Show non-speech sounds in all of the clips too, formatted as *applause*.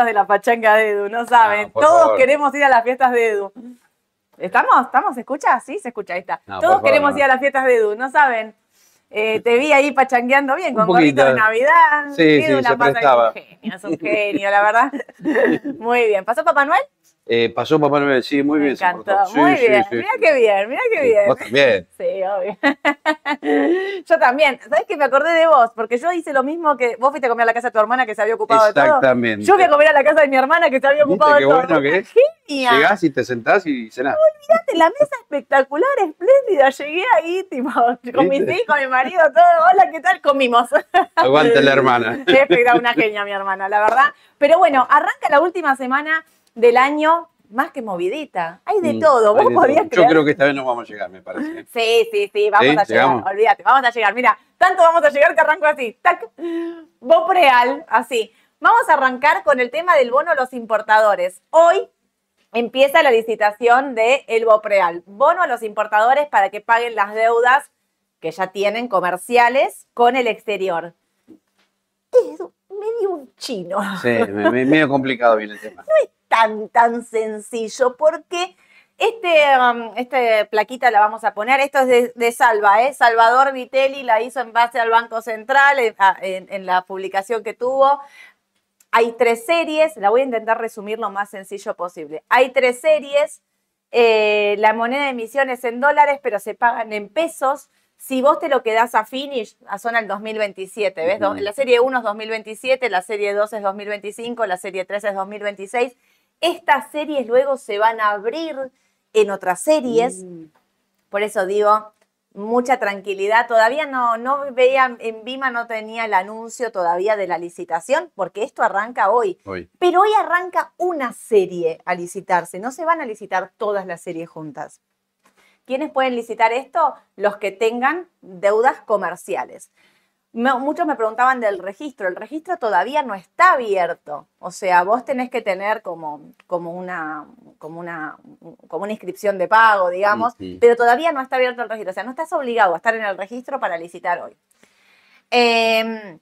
de la pachanga de Edu, no saben. No, Todos favor. queremos ir a las fiestas de Edu. ¿Estamos? ¿Estamos? ¿Se escucha? Sí, se escucha, ahí está. No, por Todos favor, queremos no. ir a las fiestas de Edu, no saben. Eh, te vi ahí pachangueando bien, con gorrito poquito. de Navidad. Sí, Edu sí, la se pasa- prestaba. Es un genio, es un genio, la verdad. *laughs* Muy bien. ¿Pasó Papá Noel? Eh, pasó Papá Noel, sí, muy Me bien. encantó. Sí, Muy sí, bien. sí, Mira qué bien, mira qué bien. Vos también. *laughs* Sí, obvio. *laughs* Yo también. ¿Sabes que me acordé de vos? Porque yo hice lo mismo que vos fuiste a comer a la casa de tu hermana que se había ocupado de todo. Exactamente. Yo fui a comer a la casa de mi hermana que se había ¿Viste ocupado qué de todo. bueno que es? Llegás y te sentás y cenás. Fíjate, la mesa espectacular, espléndida. Llegué ahí, tipo, con mis hijos, mi marido, todo. Hola, ¿qué tal? Comimos. *laughs* Aguanta la hermana. Espectacular, una genia, mi hermana, la verdad. Pero bueno, arranca la última semana del año más que movidita. Hay de Mm, todo. hay ¿Vos de podías todo. creer? Yo creo que esta vez no vamos a llegar, me parece. *laughs* Sí, sí, sí, vamos ¿Sí? a llegar. ¿Llegamos? Olvídate, vamos a llegar. Mira, tanto vamos a llegar que arranco así. Tac. Bopreal, así. Vamos a arrancar con el tema del bono a los importadores. Hoy empieza la licitación de el Bopreal. Bono a los importadores para que paguen las deudas que ya tienen comerciales con el exterior. Es medio un chino. Sí, me- me- medio complicado viene el tema. *laughs* tan, tan sencillo, porque este, um, este plaquita la vamos a poner, esto es de, de Salva, ¿eh? Salvador Vitelli la hizo en base al Banco Central, en, a- en- en la publicación que tuvo. Hay tres series, la voy a intentar resumir lo más sencillo posible. Hay tres series, eh, la moneda de emisión es en dólares, pero se pagan en pesos. Si vos te lo quedás a finish, a zona el 2027, ¿ves? Ujú. La serie 1 es 2027, la serie 2 es 2025, la serie 3 es 2026. Estas series luego se van a abrir en otras series. Mm. Por eso digo, mucha tranquilidad. Todavía no, no veía, en Vima no tenía el anuncio todavía de la licitación, porque esto arranca hoy. Hoy. Pero hoy arranca una serie a licitarse, no se van a licitar todas las series juntas. ¿Quiénes pueden licitar esto? Los que tengan deudas comerciales. Me- muchos me preguntaban del registro. El registro todavía no está abierto. O sea, vos tenés que tener como, como, una, como, una, como una inscripción de pago, digamos, pero todavía no está abierto el registro. O sea, no estás obligado a estar en el registro para licitar hoy. Eh,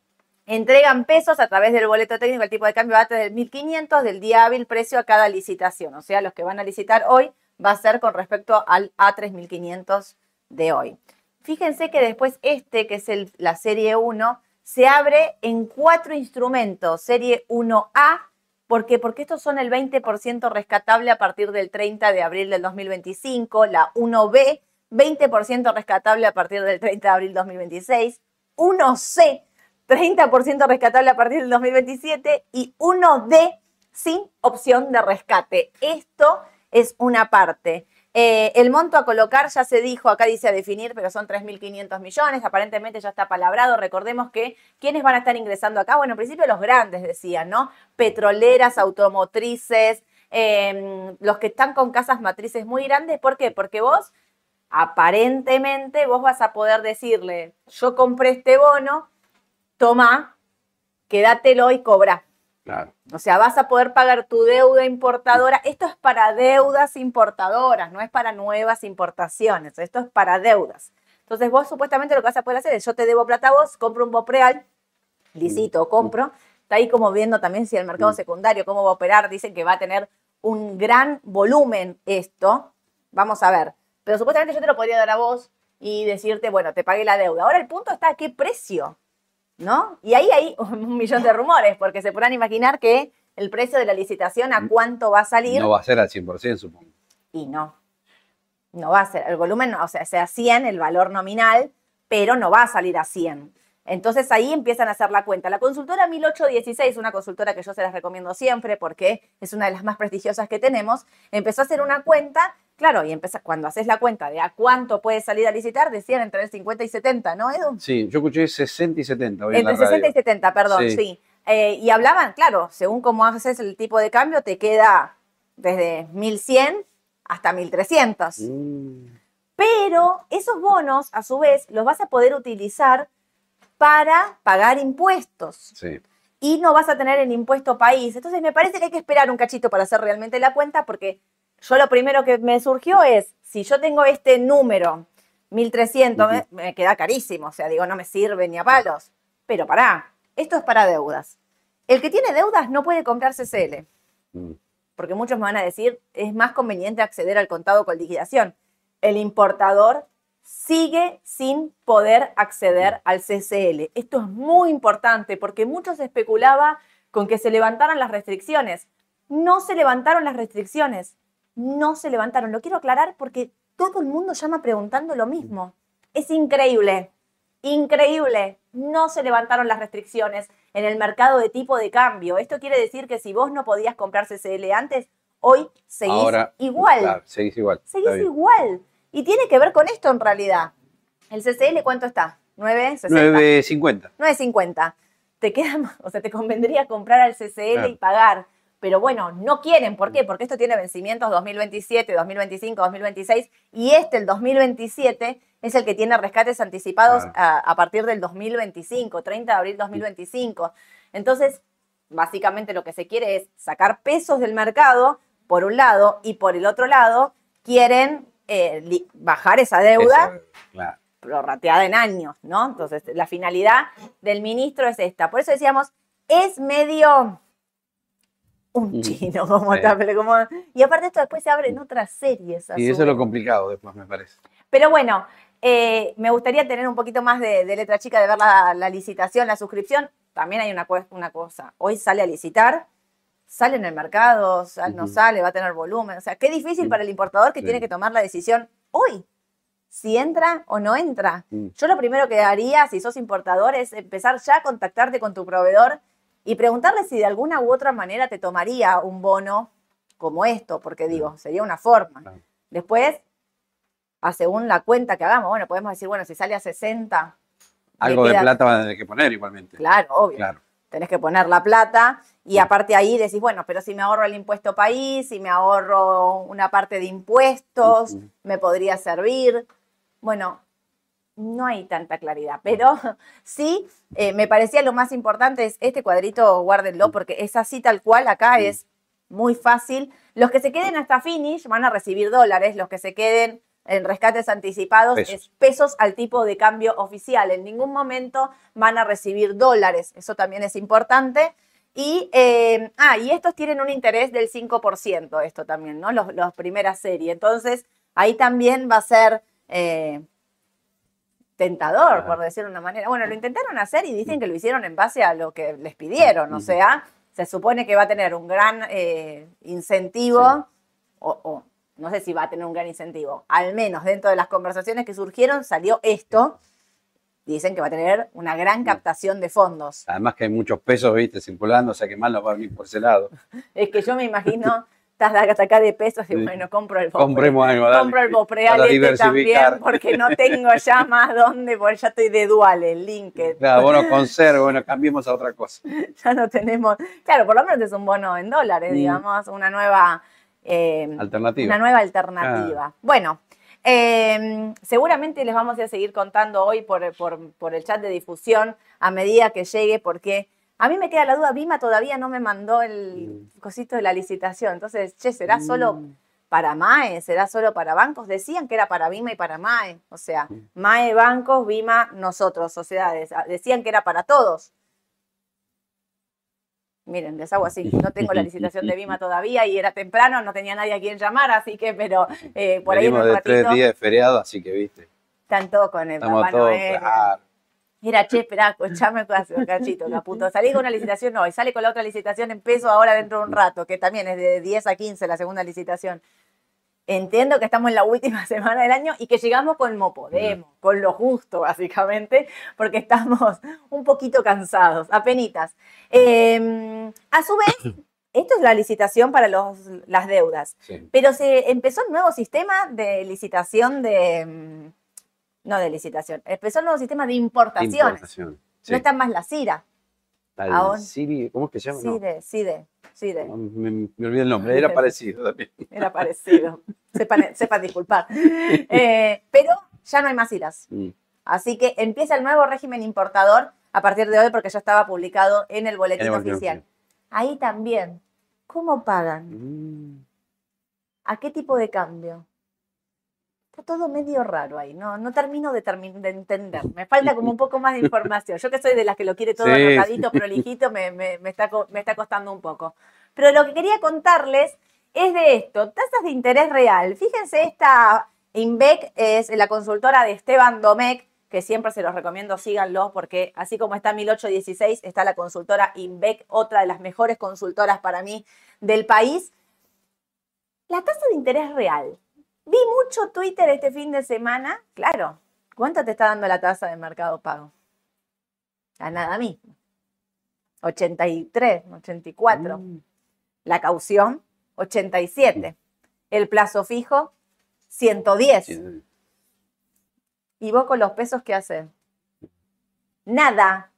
entregan pesos a través del boleto técnico, el tipo de cambio va desde 1.500 del día hábil precio a cada licitación. O sea, los que van a licitar hoy va a ser con respecto al A3500 de hoy. Fíjense que después este, que es el- la serie 1, se abre en cuatro instrumentos. Serie 1A, ¿por qué? Porque estos son el 20% rescatable a partir del 30 de abril del 2025. La 1B, 20% rescatable a partir del 30 de abril 2026. 1C, 30% rescatable a partir del 2027. Y 1D, sin opción de rescate. Esto es una parte. Eh, el monto a colocar ya se dijo, acá dice a definir, pero son 3.500 millones, aparentemente ya está palabrado. Recordemos que ¿quiénes van a estar ingresando acá? Bueno, en principio los grandes decían, ¿no? Petroleras, automotrices, eh, los que están con casas matrices muy grandes. ¿Por qué? Porque vos, aparentemente, vos vas a poder decirle, yo compré este bono, toma, quédatelo y cobra. Claro. O sea, vas a poder pagar tu deuda importadora. Esto es para deudas importadoras, no es para nuevas importaciones. Esto es para deudas. Entonces, vos supuestamente lo que vas a poder hacer es, yo te debo plata a vos, compro un Bopreal, licito, compro. Está ahí como viendo también si el mercado Mm. secundario, cómo va a operar. Dicen que va a tener un gran volumen esto. Vamos a ver. Pero supuestamente yo te lo podría dar a vos y decirte, bueno, te pagué la deuda. Ahora el punto está a qué precio. ¿No? Y ahí hay un millón de rumores, porque se podrán imaginar que el precio de la licitación a cuánto va a salir No va a ser al 100%, supongo. y no. No va a ser, el volumen, o sea, sea 100 el valor nominal, pero no va a salir a 100. Entonces ahí empiezan a hacer la cuenta. La consultora 1816, una consultora que yo se las recomiendo siempre porque es una de las más prestigiosas que tenemos, empezó a hacer una cuenta, claro, y empieza, cuando haces la cuenta de a cuánto puedes salir a licitar, decían entre el 50 y 70, ¿no, Edu? Sí, yo escuché 60 y 70 hoy en Entre la radio. 60 y 70, perdón, sí. Sí. Eh, y hablaban, claro, según cómo haces el tipo de cambio, te queda desde 1100 hasta 1300. Mm, Pero esos bonos, a su vez, los vas a poder utilizar para pagar impuestos sí. y no vas a tener el impuesto país. Entonces me parece que hay que esperar un cachito para hacer realmente la cuenta porque yo lo primero que me surgió es, si yo tengo este número, 1300, Ujú. me, me queda carísimo, o sea, digo, no me sirve ni a palos. Pero pará, esto es para deudas. El que tiene deudas no puede comprar CCL, Mm. porque muchos me van a decir, es más conveniente acceder al contado con liquidación. El importador sigue sin poder acceder al CCL. Esto es muy importante porque muchos especulaba con que se levantaran las restricciones. No se levantaron las restricciones. No se levantaron. Lo quiero aclarar porque todo el mundo llama preguntando lo mismo. Es increíble. Increíble. No se levantaron las restricciones en el mercado de tipo de cambio. Esto quiere decir que si vos no podías comprar CCL antes, hoy seguís Ahora, igual. Claro, seguís igual. Seguís igual. Y tiene que ver con esto en realidad. ¿El CCL cuánto está? 9.60. 9.50. 9.50. Te queda, o sea, te convendría comprar al CCL Claro. y pagar. Pero bueno, no quieren. ¿Por qué? Porque esto tiene vencimientos 2027, 2025, 2026. Y este, el 2027, es el que tiene rescates anticipados Claro. a, a partir del 2025, 30 de abril 2025. Entonces, básicamente lo que se quiere es sacar pesos del mercado, por un lado, y por el otro lado, quieren eh, bajar esa deuda Eso, claro. prorrateada en años, ¿no? Entonces, la finalidad del ministro es esta. Por eso decíamos, es medio un Mm. chino, como Sí. tal, como... Y aparte esto después se abre en otras series. Y eso es lo complicado después, me parece. Pero bueno, eh, me gustaría tener un poquito más de, de letra chica, de ver la, la licitación, la suscripción. También hay una, una cosa, hoy sale a licitar, sale en el mercado, sal- no sale, va a tener volumen. O sea, qué difícil para el importador que Sí. tiene que tomar la decisión hoy, si entra o no entra. Mm. Yo lo primero que haría, si sos importador, es empezar ya a contactarte con tu proveedor y preguntarle si de alguna u otra manera te tomaría un bono como esto, porque digo, sería una forma. Claro. Después, a según la cuenta que hagamos, bueno, podemos decir, bueno, si sale a 60, le Algo de plata van a tener que poner igualmente. Claro, obvio. Claro. Tenés que poner la plata y aparte ahí decís, bueno, pero si me ahorro el impuesto país, si me ahorro una parte de impuestos, me podría servir. Bueno, no hay tanta claridad, pero *laughs* sí, eh, me parecía lo más importante es este cuadrito, guárdenlo, porque es así tal cual, acá Sí. es muy fácil. Los que se queden hasta finish van a recibir dólares, los que se queden en rescates anticipados Pesos. es pesos al tipo de cambio oficial. En ningún momento van a recibir dólares, eso también es importante. Y, eh, ah, y estos tienen un interés del 5%, esto también, ¿no? Los, los primeras series. Entonces, ahí también va a ser eh, tentador, Ajá. por decirlo de una manera. Bueno, lo intentaron hacer y dicen que lo hicieron en base a lo que les pidieron, o sea, se supone que va a tener un gran eh, incentivo, Sí. o, o no sé si va a tener un gran incentivo, al menos dentro de las conversaciones que surgieron salió esto, dicen que va a tener una gran captación de fondos. Además que hay muchos pesos, viste, circulando, o sea que mal nos va a venir por ese lado. Es que yo me imagino, estás de acá de pesos y bueno, compro el Bopre. Compremos algo, dale, Compro el Bopreal este también porque no tengo ya más dónde, porque ya estoy de dual en LinkedIn. Claro, bueno, conservo, bueno, cambiemos a otra cosa. *laughs* Ya no tenemos, claro, por lo menos es un bono en dólares, Mm. digamos, una nueva, eh, Alternativa. una nueva alternativa. Bueno, eh, seguramente les vamos a seguir contando hoy por, por- por el chat de difusión a medida que llegue, porque a mí me queda la duda, Vima todavía no me mandó el cosito de la licitación, entonces, che, ¿será solo Mm. para MAE? ¿Será solo para bancos? Decían que era para Vima y para MAE, o sea, MAE, bancos, Vima, nosotros, sociedades, Ah, decían que era para todos. Miren, les hago así. No tengo la licitación de Vima *laughs* todavía y era temprano, no tenía nadie a quien llamar, así que, pero eh, por ahí en Venimos un de tres ratito días de feriado, así que, viste, están todos con el estamos Papá todos, Noel. claro. Mira, che, esperá, escuchame, cachito, caputo. Salí con una licitación hoy, sale con la otra licitación en peso ahora dentro de un rato, que también es de 10 a 15 la segunda licitación. Entiendo que estamos en la última *laughs* semana del año y que llegamos con no podemos, con lo justo, básicamente, porque estamos *laughs* un poquito cansados, apenitas. Eh, a su vez, *coughs* esto es la licitación para los, las deudas. Sí. Pero se empezó un nuevo sistema de licitación de. mm, No de licitación, empezó un nuevo sistema de importaciones. Importación. Sí. No está más la CIRA. Al Siri, ¿Cómo es que se llama? No, CIDE, CIDE, CIDE. no, me, me olvidé el nombre, era *laughs* parecido también. Era parecido. Sepan, sepan disculpar. *laughs* Eh, pero ya no hay más IRAs. Mm. Así que empieza el nuevo régimen importador a partir de hoy, porque ya estaba publicado en el boletín En el boletín oficial. oficial. Ahí también. ¿Cómo pagan? Mm. ¿A qué tipo de cambio? Está todo medio raro ahí, no, no termino de, de entender. Me *laughs* falta como un poco más de información. Yo que soy de las que lo quiere todo Sí, anotadito, prolijito, me, me- me está, me está costando un poco. Pero lo que quería contarles es de esto, tasas de interés real. Fíjense, esta Inbec es la consultora de Esteban Domecq, que siempre se los recomiendo, síganlo, porque así como está 1816, está la consultora Inbec, otra de las mejores consultoras para mí del país. La tasa de interés real. Vi mucho Twitter este fin de semana. Claro, ¿cuánto te está dando la tasa de mercado pago? A nada mismo. 83, 84. Mm. La caución, 87. El plazo fijo, 110. Sí. ¿Y vos con los pesos qué haces? Nada.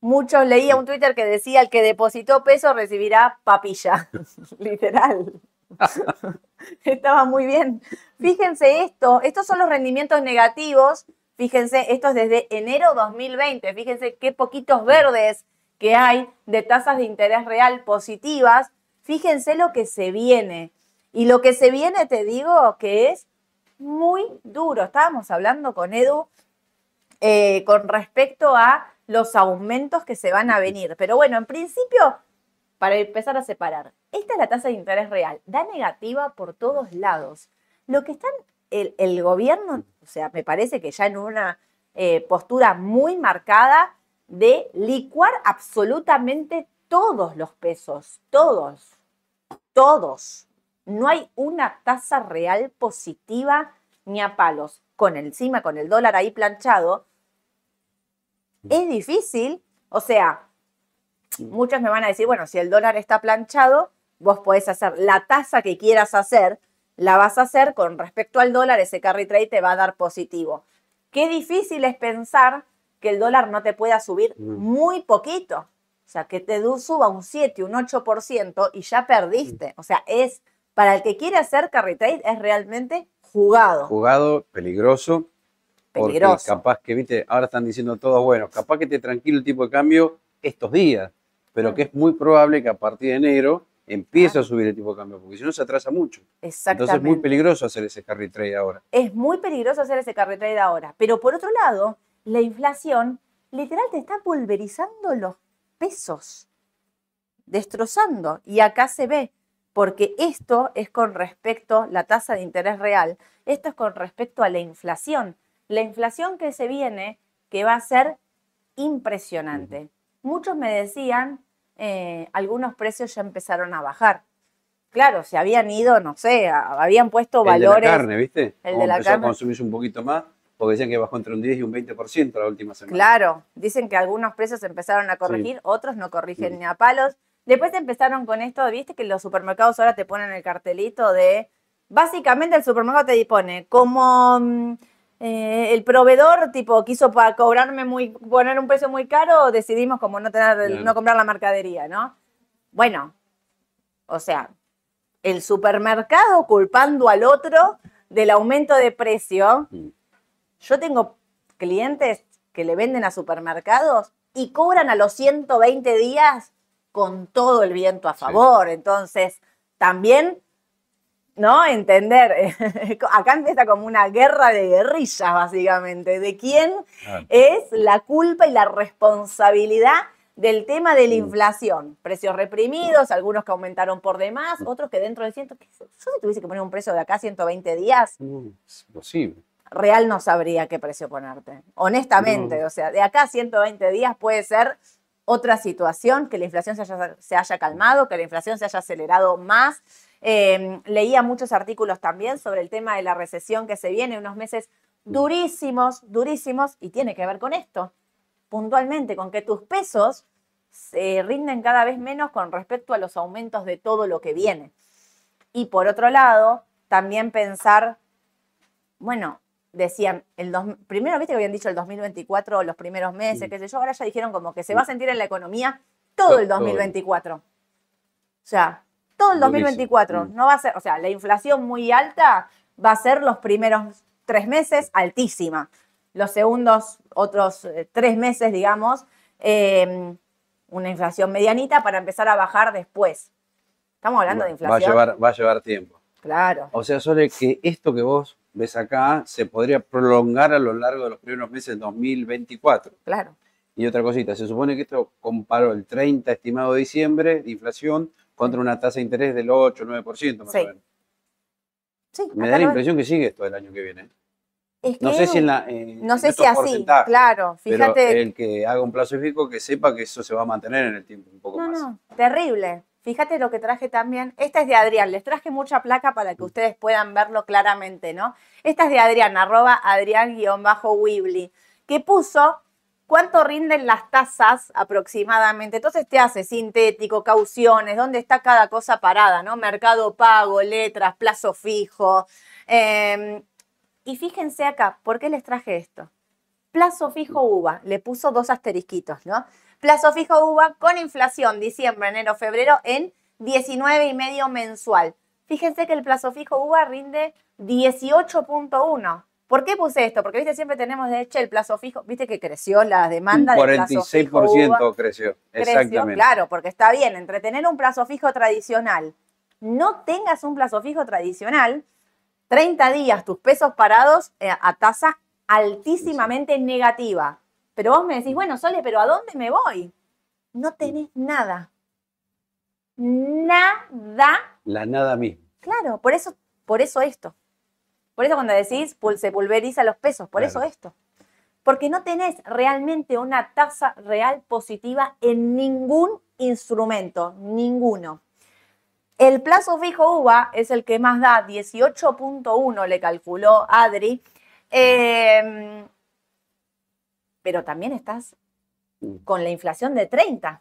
Muchos leía un Twitter que decía el que depositó peso recibirá papilla. *laughs* Literal. *laughs* Estaba muy bien. Fíjense esto, estos son los rendimientos negativos. Fíjense, esto es desde enero 2020. Fíjense qué poquitos verdes que hay de tasas de interés real positivas. Fíjense lo que se viene. Y lo que se viene, te digo, que es muy duro. Estábamos hablando con Edu eh, con respecto a los aumentos que se van a venir. Pero bueno, en principio, para empezar a separar, esta es la tasa de interés real. Da negativa por todos lados. Lo que están el, el gobierno, o sea, me parece que ya en una eh, postura muy marcada de licuar absolutamente todos los pesos, todos, todos. No hay una tasa real positiva ni a palos. Con encima, con el dólar ahí planchado, es difícil. O sea, muchos me van a decir, bueno, si el dólar está planchado, vos podés hacer la tasa que quieras hacer, la vas a hacer con respecto al dólar, ese carry trade te va a dar positivo. Qué difícil es pensar que el dólar no te pueda subir Mm. muy poquito. O sea, que te suba un 7, un 8% y ya perdiste. O sea, es, para el que quiere hacer carry trade, es realmente jugado. Jugado, peligroso. Porque Peligroso. capaz que, viste, ahora están diciendo todos, bueno, capaz que te tranquilo el tipo de cambio estos días, pero que es muy probable que a partir de enero empiece a subir el tipo de cambio, porque si no se atrasa mucho. Exactamente. Entonces es muy peligroso hacer ese carry trade ahora. es muy peligroso hacer ese carry trade ahora. Pero por otro lado, la inflación literal te está pulverizando los pesos, destrozando. Y acá se ve, porque esto es con respecto, la tasa de interés real, esto es con respecto a la inflación. La inflación que se viene, que va a ser impresionante. Muchos me decían, eh, algunos precios ya empezaron a bajar. Claro, se habían ido, no sé, a- habían puesto El de valores. la carne, ¿viste? El de la empezó carne. a consumirse un poquito más, porque decían que bajó entre un 10 y un 20% la última semana. Claro, dicen que algunos precios empezaron a corregir, otros no corrigen ni a palos. Después empezaron con esto, viste que los supermercados ahora te ponen el cartelito de, básicamente el supermercado te pone como mm, eh, el proveedor tipo quiso para cobrarme muy, poner un precio muy caro, decidimos como no tener, no comprar la mercadería, ¿no? Bueno, o sea, el supermercado culpando al otro del aumento de precio. Mm. Yo tengo clientes que le venden a supermercados y cobran a los 120 días con todo el viento a Sí. favor. Entonces, también, ¿no? Entender, *laughs* acá empieza como una guerra de guerrillas, básicamente, de quién es la culpa y la responsabilidad del tema de la Mm. inflación. Precios reprimidos, algunos que aumentaron por demás, otros que dentro de ciento... ¿qué sé? Yo si tuviese que poner un precio de acá 120 días, No, es imposible. real no sabría qué precio ponerte. Honestamente, No. o sea, de acá a 120 días puede ser otra situación, que la inflación se haya, se haya calmado, que la inflación se haya acelerado más. Eh, leía muchos artículos también sobre el tema de la recesión que se viene, unos meses durísimos, durísimos, y tiene que ver con esto, puntualmente, con que tus pesos se rinden cada vez menos con respecto a los aumentos de todo lo que viene. Y por otro lado, también pensar bueno, decían, el dos, primero viste que habían dicho el 2024, los primeros meses, Mm. qué sé yo, ahora ya dijeron como que se va a sentir en la economía todo el Todo. 2024. O sea, todo el Durísimo. 2024. Mm. No va a ser, o sea, la inflación muy alta va a ser los primeros tres meses altísima. Los segundos, otros eh, tres meses, digamos, eh, una inflación medianita para empezar a bajar después. Estamos hablando de Bueno, va, a inflación. llevar, va a llevar tiempo. Claro. O sea, Sole, que esto que vos ves acá, se podría prolongar a lo largo de los primeros meses del 2024. Claro. Y otra cosita, se supone que esto comparó el 30 estimado de diciembre de inflación contra una tasa de interés del 8 o 9% más Sí. o menos. Sí, Me da la impresión que sigue esto el año que viene. es No sé si en la. eh, no sé si así, claro, Pero fíjate. el que haga un plazo fijo que sepa que eso se va a mantener en el tiempo un poco No, más. no, terrible. Fíjate lo que traje también. Esta es de Adrián. Les traje mucha placa para que ustedes puedan verlo claramente, ¿no? Esta es de Adrián, arroba Adrián-Wibli, que puso cuánto rinden las tasas aproximadamente. Entonces te hace sintético, cauciones, dónde está cada cosa parada, ¿no? Mercado pago, letras, plazo fijo. Eh, y fíjense acá, ¿por qué les traje esto? Plazo fijo UVA, le puso dos asterisquitos, ¿no? Plazo fijo UVA con inflación diciembre, enero, febrero en 19 y medio mensual. Fíjense que el plazo fijo UVA rinde 18.1. ¿Por qué puse esto? Porque viste siempre tenemos de hecho el plazo fijo, viste que creció la demanda de plazo fijo UVA. 46% creció. Creció, Exactamente. claro, porque está bien, entre tener un plazo fijo tradicional, no tengas un plazo fijo tradicional, 30 días tus pesos parados eh, a tasa altísimamente negativa. Pero vos me decís, bueno, Sole, pero ¿a dónde me voy? No tenés nada. Nada. La nada misma. Claro, por eso, por eso esto. Por eso cuando decís se pulveriza los pesos, por Claro. eso esto. Porque no tenés realmente una tasa real positiva en ningún instrumento, ninguno. El plazo fijo UVA es el que más da, 18.1 le calculó Adri. Eh, pero también estás Mm. con la inflación de 30.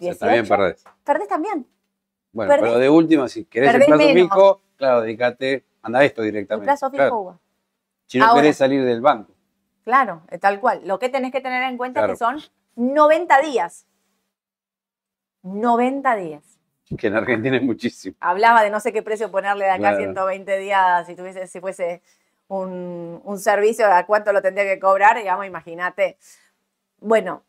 O sea, también 18, perdés. perdés también. Bueno, Perdés- pero de última, si querés el plazo menos. fijo, claro, dedícate, anda esto directamente. plazo fijo Claro. Si no Ahora- querés salir del banco. Claro, eh, tal cual. Lo que tenés que tener en cuenta es que son 90 días. 90 días. Que en Argentina es muchísimo. Hablaba de no sé qué precio ponerle de acá Claro. 120 días si tuviese, si fuese un, un servicio, a cuánto lo tendría que cobrar, digamos, imagínate. Bueno,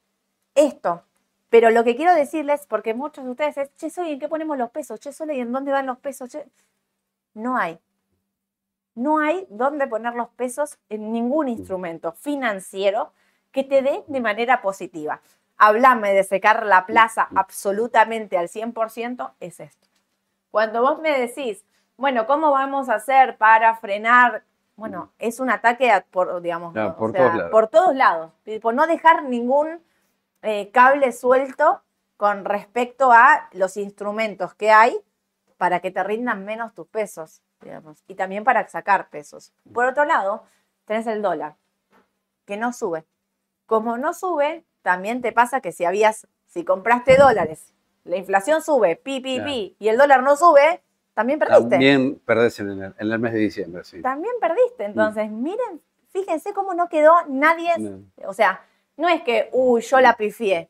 esto. Pero lo que quiero decirles, porque muchos de ustedes es, che, soy, ¿en qué ponemos los pesos? Che, Sole, ¿y en dónde van los pesos? Che, no hay. No hay dónde poner los pesos en ningún instrumento financiero que te dé de manera positiva. Hablame de secar la plaza absolutamente al 100%, es esto. Cuando vos me decís, bueno, ¿cómo vamos a hacer para frenar? Bueno, es un ataque a- por, digamos, por sea, todos lados. por todos lados. Y Por no dejar ningún eh, cable suelto con respecto a los instrumentos que hay para que te rindan menos tus pesos, digamos, y también para sacar pesos. Por otro lado, tenés el dólar, que no sube. Como no sube, también te pasa que si habías, si compraste dólares, la inflación sube, pi, pi, Claro. pi, y el dólar no sube, también perdiste. También perdés en el, en el mes de diciembre, sí. También perdiste. Entonces, miren, fíjense cómo no quedó nadie, No, o sea, no es que, uy, yo la pifié.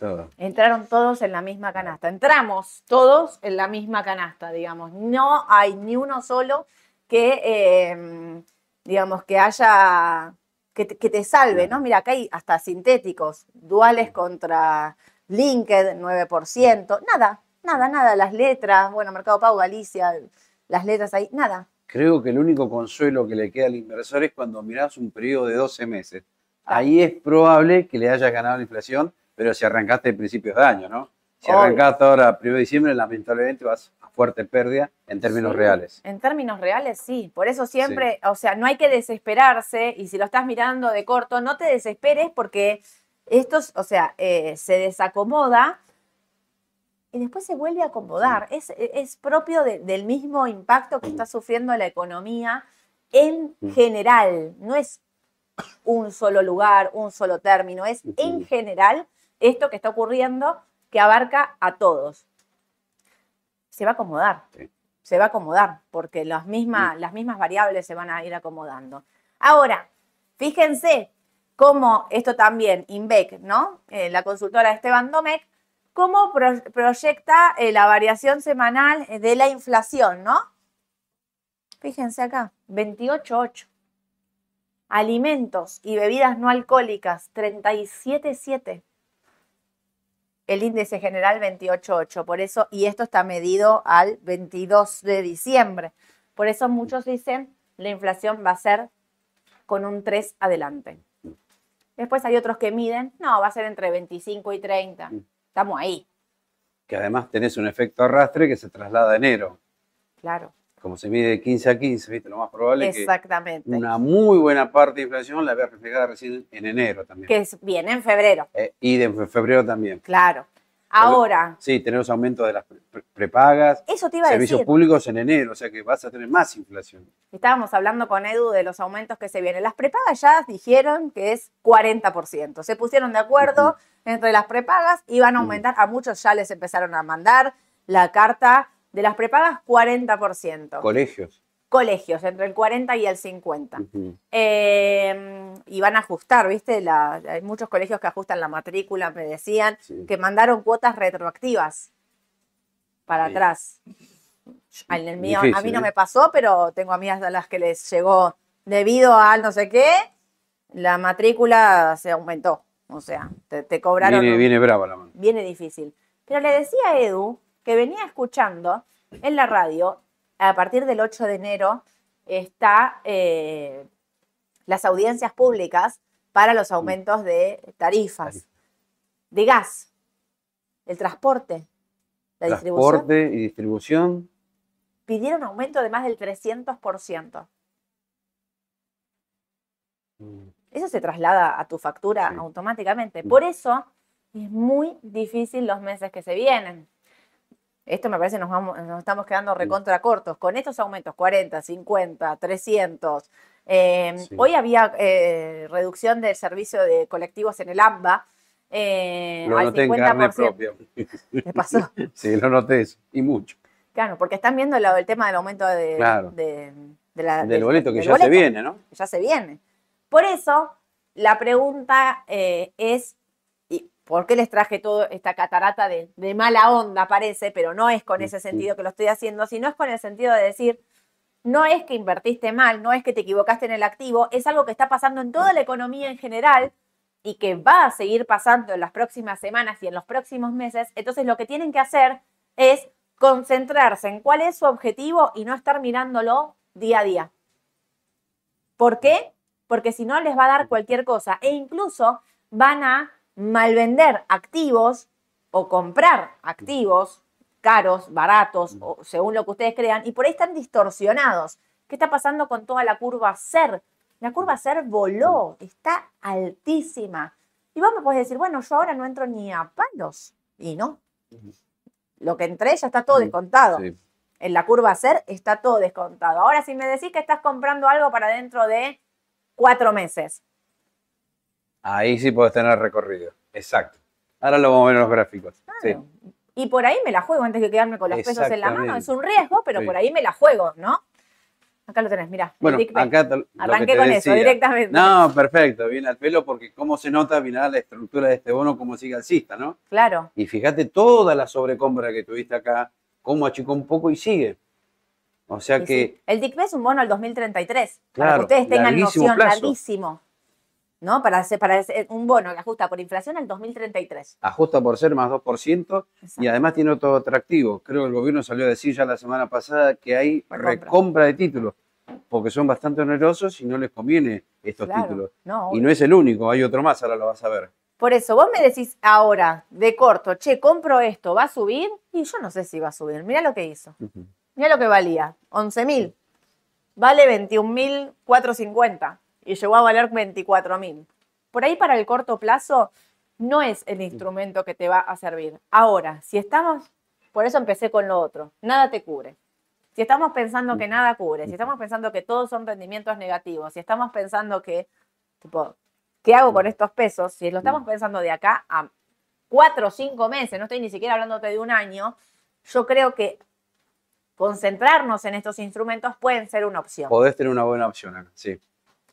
Todo. Entraron todos en la misma canasta. Entramos todos en la misma canasta, digamos. No hay ni uno solo que, eh, digamos, que haya, que te, que te salve, ¿no? Mira, acá hay hasta sintéticos, duales contra Linked, 9%. Nada, nada, nada. Las letras, bueno, Mercado Pago, Galicia, las letras ahí, nada. Creo que el único consuelo que le queda al inversor es cuando mirás un periodo de 12 meses. Ahí es probable que le hayas ganado la inflación, pero si arrancaste a principios de año, ¿no? Si Obvio. arrancaste ahora a 1 de diciembre, lamentablemente vas a fuerte pérdida en términos Sí, reales. En términos reales, sí. Por eso siempre, o sea, no hay que desesperarse y si lo estás mirando de corto, no te desesperes porque esto, es- o sea, eh, se desacomoda y después se vuelve a acomodar. Es, es propio de- del mismo impacto que está sufriendo la economía en Mm. general. No es un solo lugar, un solo término, es en general esto que está ocurriendo que abarca a todos. Se va a acomodar Sí. se va a acomodar, porque las mismas, las mismas variables se van a ir acomodando. Ahora, fíjense cómo esto también, INVEC, ¿no? Eh, la consultora Esteban Domecq, cómo pro- proyecta eh, la variación semanal de la inflación, ¿no? Fíjense acá, 28.8. Alimentos y bebidas no alcohólicas, 37.7 el índice general 28.8, por eso, y esto está medido al 22 de diciembre. Por eso muchos dicen la inflación va a ser con un 3 adelante. Después hay otros que miden, no, va a ser entre 25 y 30. Estamos ahí. Que además tenés un efecto arrastre que se traslada a enero. Claro. Como se mide de 15 a 15, ¿viste? Lo más probable es que una muy buena parte de inflación la vea reflejada recién en enero también. Que es- viene en febrero. Eh, y de febrero también. Claro. Ahora, Sí, tenemos aumento de las pre- pre- prepagas, eso te iba a servicios decir. públicos en enero, o sea que vas a tener más inflación. Estábamos hablando con Edu de los aumentos que se vienen. Las prepagas ya dijeron que es 40%. Se pusieron de acuerdo entre las prepagas y van a aumentar. A muchos ya les empezaron a mandar la carta de las prepagas 40%. Colegios. Colegios, entre el 40 y el 50. Ujú. Eh, y van a ajustar, ¿viste? La- hay muchos colegios que ajustan la matrícula, me decían, Sí. que mandaron cuotas retroactivas para Sí. atrás. En el mío, a mí no ¿eh? me pasó, pero tengo amigas a las que les llegó debido al no sé qué, la matrícula se aumentó. O sea, te, te cobraron. Viene, un- viene brava la mano. viene difícil. Pero le decía a Edu que venía escuchando en la radio, a partir del 8 de enero, está eh, las audiencias públicas para los aumentos de tarifas, Tarifa. de gas, el transporte, la distribución. Transporte y distribución. Pidieron aumento de más del 300%. Mm. Eso se traslada a tu factura Sí. automáticamente. Mm. Por eso es muy difícil los meses que se vienen. Esto me parece nos, vamos, nos estamos quedando recontra cortos. Con estos aumentos, 40, 50, 300. eh, Sí. Hoy había eh, reducción del servicio de colectivos en el AMBA eh, Lo al noté en carne 50%. propia. ¿Qué pasó? *laughs* Sí, lo noté eso, y mucho. Claro, porque están viendo lo- el tema del aumento de, Claro. de- de la- Del boleto que del ya se viene, ¿no? ya se viene. Por eso, la pregunta eh, es, ¿y ¿por qué les traje toda esta catarata de, de mala onda, parece? Pero no es con ese sentido que lo estoy haciendo, sino es con el sentido de decir, no es que invertiste mal, no es que te equivocaste en el activo, es algo que está pasando en toda la economía en general y que va a seguir pasando en las próximas semanas y en los próximos meses. Entonces, lo que tienen que hacer es concentrarse en cuál es su objetivo y no estar mirándolo día a día. ¿Por qué? Porque si no les va a dar cualquier cosa e incluso van a malvender activos o comprar activos caros, baratos, o según lo que ustedes crean, y por ahí están distorsionados. ¿Qué está pasando con toda la curva SER? La curva SER voló, está altísima. Y vos me podés decir, bueno, yo ahora no entro ni a palos. Y no. Lo que entré ya está todo descontado Sí. en la curva SER está todo descontado. Ahora, si me decís que estás comprando algo para dentro de cuatro meses, Ahí sí podés tener recorrido. Exacto. Ahora lo vamos a ver en los gráficos. Sí. claro, y por ahí me la juego antes que quedarme con los pesos en la mano, es un riesgo, pero Sí. por ahí me la juego, ¿no? Acá lo tenés, mirá. Bueno, acá te- Arranqué con eso directamente. No, perfecto, viene al pelo porque cómo se nota, mirá la estructura de este bono, cómo sigue alcista, ¿no? Claro, Y fíjate toda la sobrecompra que tuviste acá, cómo achicó un poco y sigue. O sea y que sí. el DICP es un bono al 2033, para Claro, que ustedes tengan noción, plazo. larguísimo. ¿No? Para, hacer, para hacer un bono que ajusta por inflación al 2033. ajusta por ser más 2% y Exacto. además tiene otro atractivo. Creo que el gobierno salió a decir ya la semana pasada que hay Recompra. recompra de títulos, porque son bastante onerosos y no les conviene estos Claro, títulos. no, Y no es el único, hay otro más, ahora lo vas a ver. Por eso, vos me decís ahora, de corto, che, compro esto, ¿va a subir? Y yo no sé si va a subir. Mirá lo que hizo. Mirá lo que valía. 11.000. Vale 21.450. Y llegó a valer 24.000. Por ahí para el corto plazo no es el instrumento que te va a servir. Ahora, si estamos, por eso empecé con lo otro, nada te cubre. Si estamos pensando que nada cubre, si estamos pensando que todos son rendimientos negativos, si estamos pensando que, tipo, ¿qué hago con estos pesos? Si lo estamos pensando de acá a cuatro o cinco meses, no estoy ni siquiera hablándote de un año, yo creo que concentrarnos en estos instrumentos pueden ser una opción. Podés tener una buena opción sí.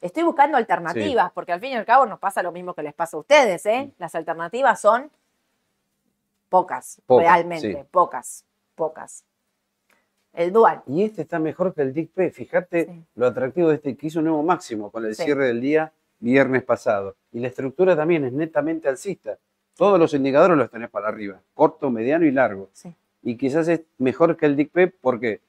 Estoy buscando alternativas, porque al fin y al cabo nos pasa lo mismo que les pasa a ustedes, ¿eh? Las alternativas son pocas, Pocas, realmente, sí. pocas, pocas. El dual. Y este está mejor que el DICP. Fíjate Sí. lo atractivo de este que hizo un nuevo máximo con el cierre del día viernes pasado. Y la estructura también es netamente alcista. Todos los indicadores los tenés para arriba, corto, mediano y largo. Sí. Y quizás es mejor que el DICP, ¿por qué?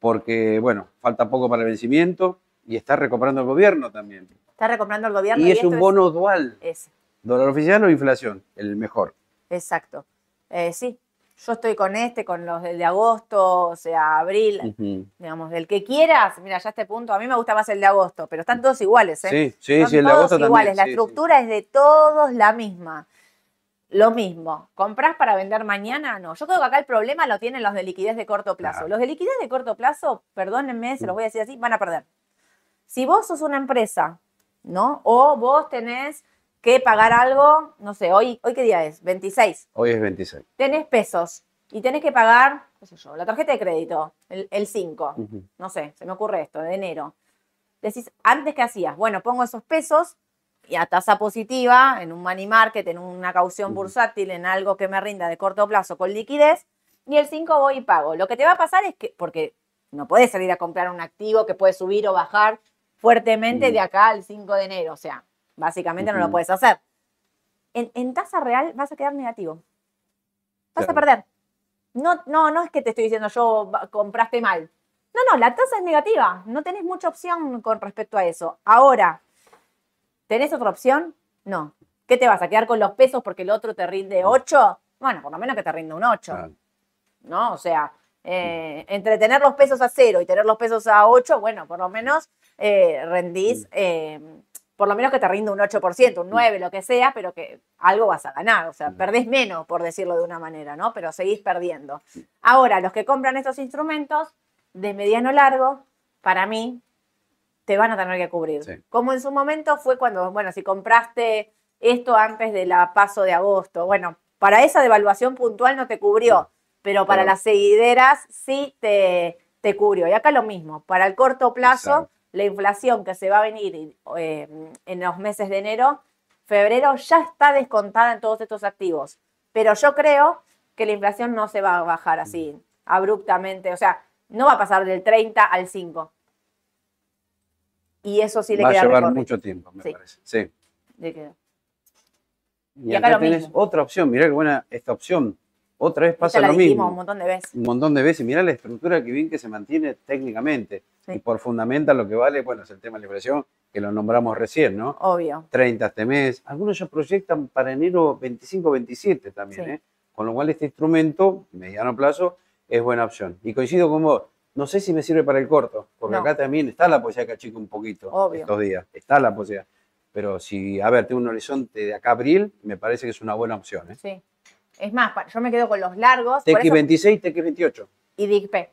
porque, bueno, falta poco para el vencimiento y está recomprando el gobierno también. Está recomprando el gobierno. Y es un bono dual. Es, ¿Dólar oficial o inflación? El mejor. exacto. Eh, sí, yo estoy con este, con los del de agosto, o sea, abril, digamos, del que quieras. Mira, ya este punto, a mí me gusta más el de agosto, pero están todos iguales, ¿eh? Sí, sí, Son sí, el de todos agosto también. iguales, la sí, sí. estructura es de todos la misma. Lo mismo, ¿comprás para vender mañana? No, yo creo que acá el problema lo tienen los de liquidez de corto plazo. Claro. Los de liquidez de corto plazo, perdónenme, se los Mm. voy a decir así, van a perder. Si vos sos una empresa, ¿no? O vos tenés que pagar algo, no sé, hoy, hoy qué día es, 26, Hoy es 26. tenés pesos y tenés que pagar, qué sé yo, la tarjeta de crédito, el, el 5 Ujú. no sé, se me ocurre esto, de enero. Decís, antes que hacías, bueno, pongo esos pesos y a tasa positiva en un money market, en una caución bursátil, en algo que me rinda de corto plazo con liquidez, y el 5 voy y pago. Lo que te va a pasar es que, porque no podés salir a comprar un activo que puede subir o bajar fuertemente de acá al 5 de enero, o sea, básicamente no lo puedes hacer. En, en tasa real vas a quedar negativo. Vas a perder. No, no, no es que te estoy diciendo yo compraste mal. No, no, la tasa es negativa. No tenés mucha opción con respecto a eso. Ahora, ¿tenés otra opción? No. ¿Qué te vas a quedar con los pesos porque el otro te rinde 8? Bueno, por lo menos que te rinde un 8. Claro. ¿no? O sea, eh, entre tener los pesos a cero y tener los pesos a 8, bueno, por lo menos eh, rendís, eh, por lo menos que te rinde un 8%, un 9%, lo que sea, pero que algo vas a ganar. O sea, perdés menos, por decirlo de una manera, ¿no? Pero seguís perdiendo. Ahora, los que compran estos instrumentos de mediano largo, para mí, te van a tener que cubrir. Sí. Como en su momento fue cuando, bueno, si compraste esto antes de la paso de agosto, bueno, para esa devaluación puntual no te cubrió, pero para Pero- las seguideras sí te, te cubrió. Y acá lo mismo, para el corto plazo, Exacto. la inflación que se va a venir eh, en los meses de enero, febrero, ya está descontada en todos estos activos. Pero yo creo que la inflación no se va a bajar así abruptamente, o sea, no va a pasar del 30 al 5. Y eso sí le Va a llevar recorrido. mucho tiempo, me Sí. parece. Sí. Le queda. Y, Y acá acá lo tenés mismo. otra opción. Mirá qué buena esta opción. Otra vez Esta pasa la lo mismo. un montón de veces. un montón de veces. Mirá la estructura que bien que se mantiene técnicamente. Sí. Y por fundamental lo que vale, bueno, es el tema de la inflación, que lo nombramos recién, ¿no? Obvio. 30 este mes. Algunos ya proyectan para enero 25-27 también, Sí. ¿eh? Con lo cual este instrumento, mediano plazo, es buena opción. Y coincido con vos. No sé si me sirve para el corto, porque No. acá también está la posibilidad que achique un poquito Obvio. estos días. Está la posibilidad. Pero si, a ver, tengo un horizonte de acá a abril, me parece que es una buena opción. ¿eh? Sí. Es más, yo me quedo con los largos. por eso- TX26, TX28. y DICP.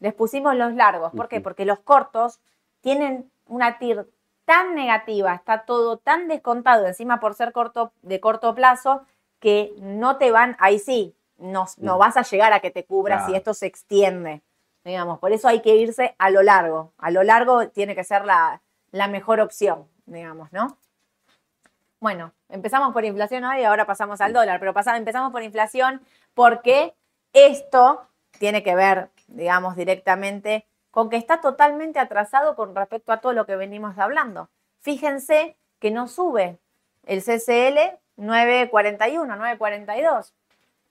Les pusimos los largos. ¿Por qué? Porque los cortos tienen una TIR tan negativa, está todo tan descontado, encima por ser corto, de corto plazo, que no te van, ahí sí, no, no Mm. vas a llegar a que te cubra si esto se extiende. Digamos, por eso hay que irse a lo largo. A lo largo tiene que ser la, la mejor opción, digamos, ¿no? Bueno, empezamos por inflación hoy y ahora pasamos al dólar, pero pasa- empezamos por inflación porque esto tiene que ver, digamos, directamente con que está totalmente atrasado con respecto a todo lo que venimos hablando. Fíjense que no sube el CCL 941, 942.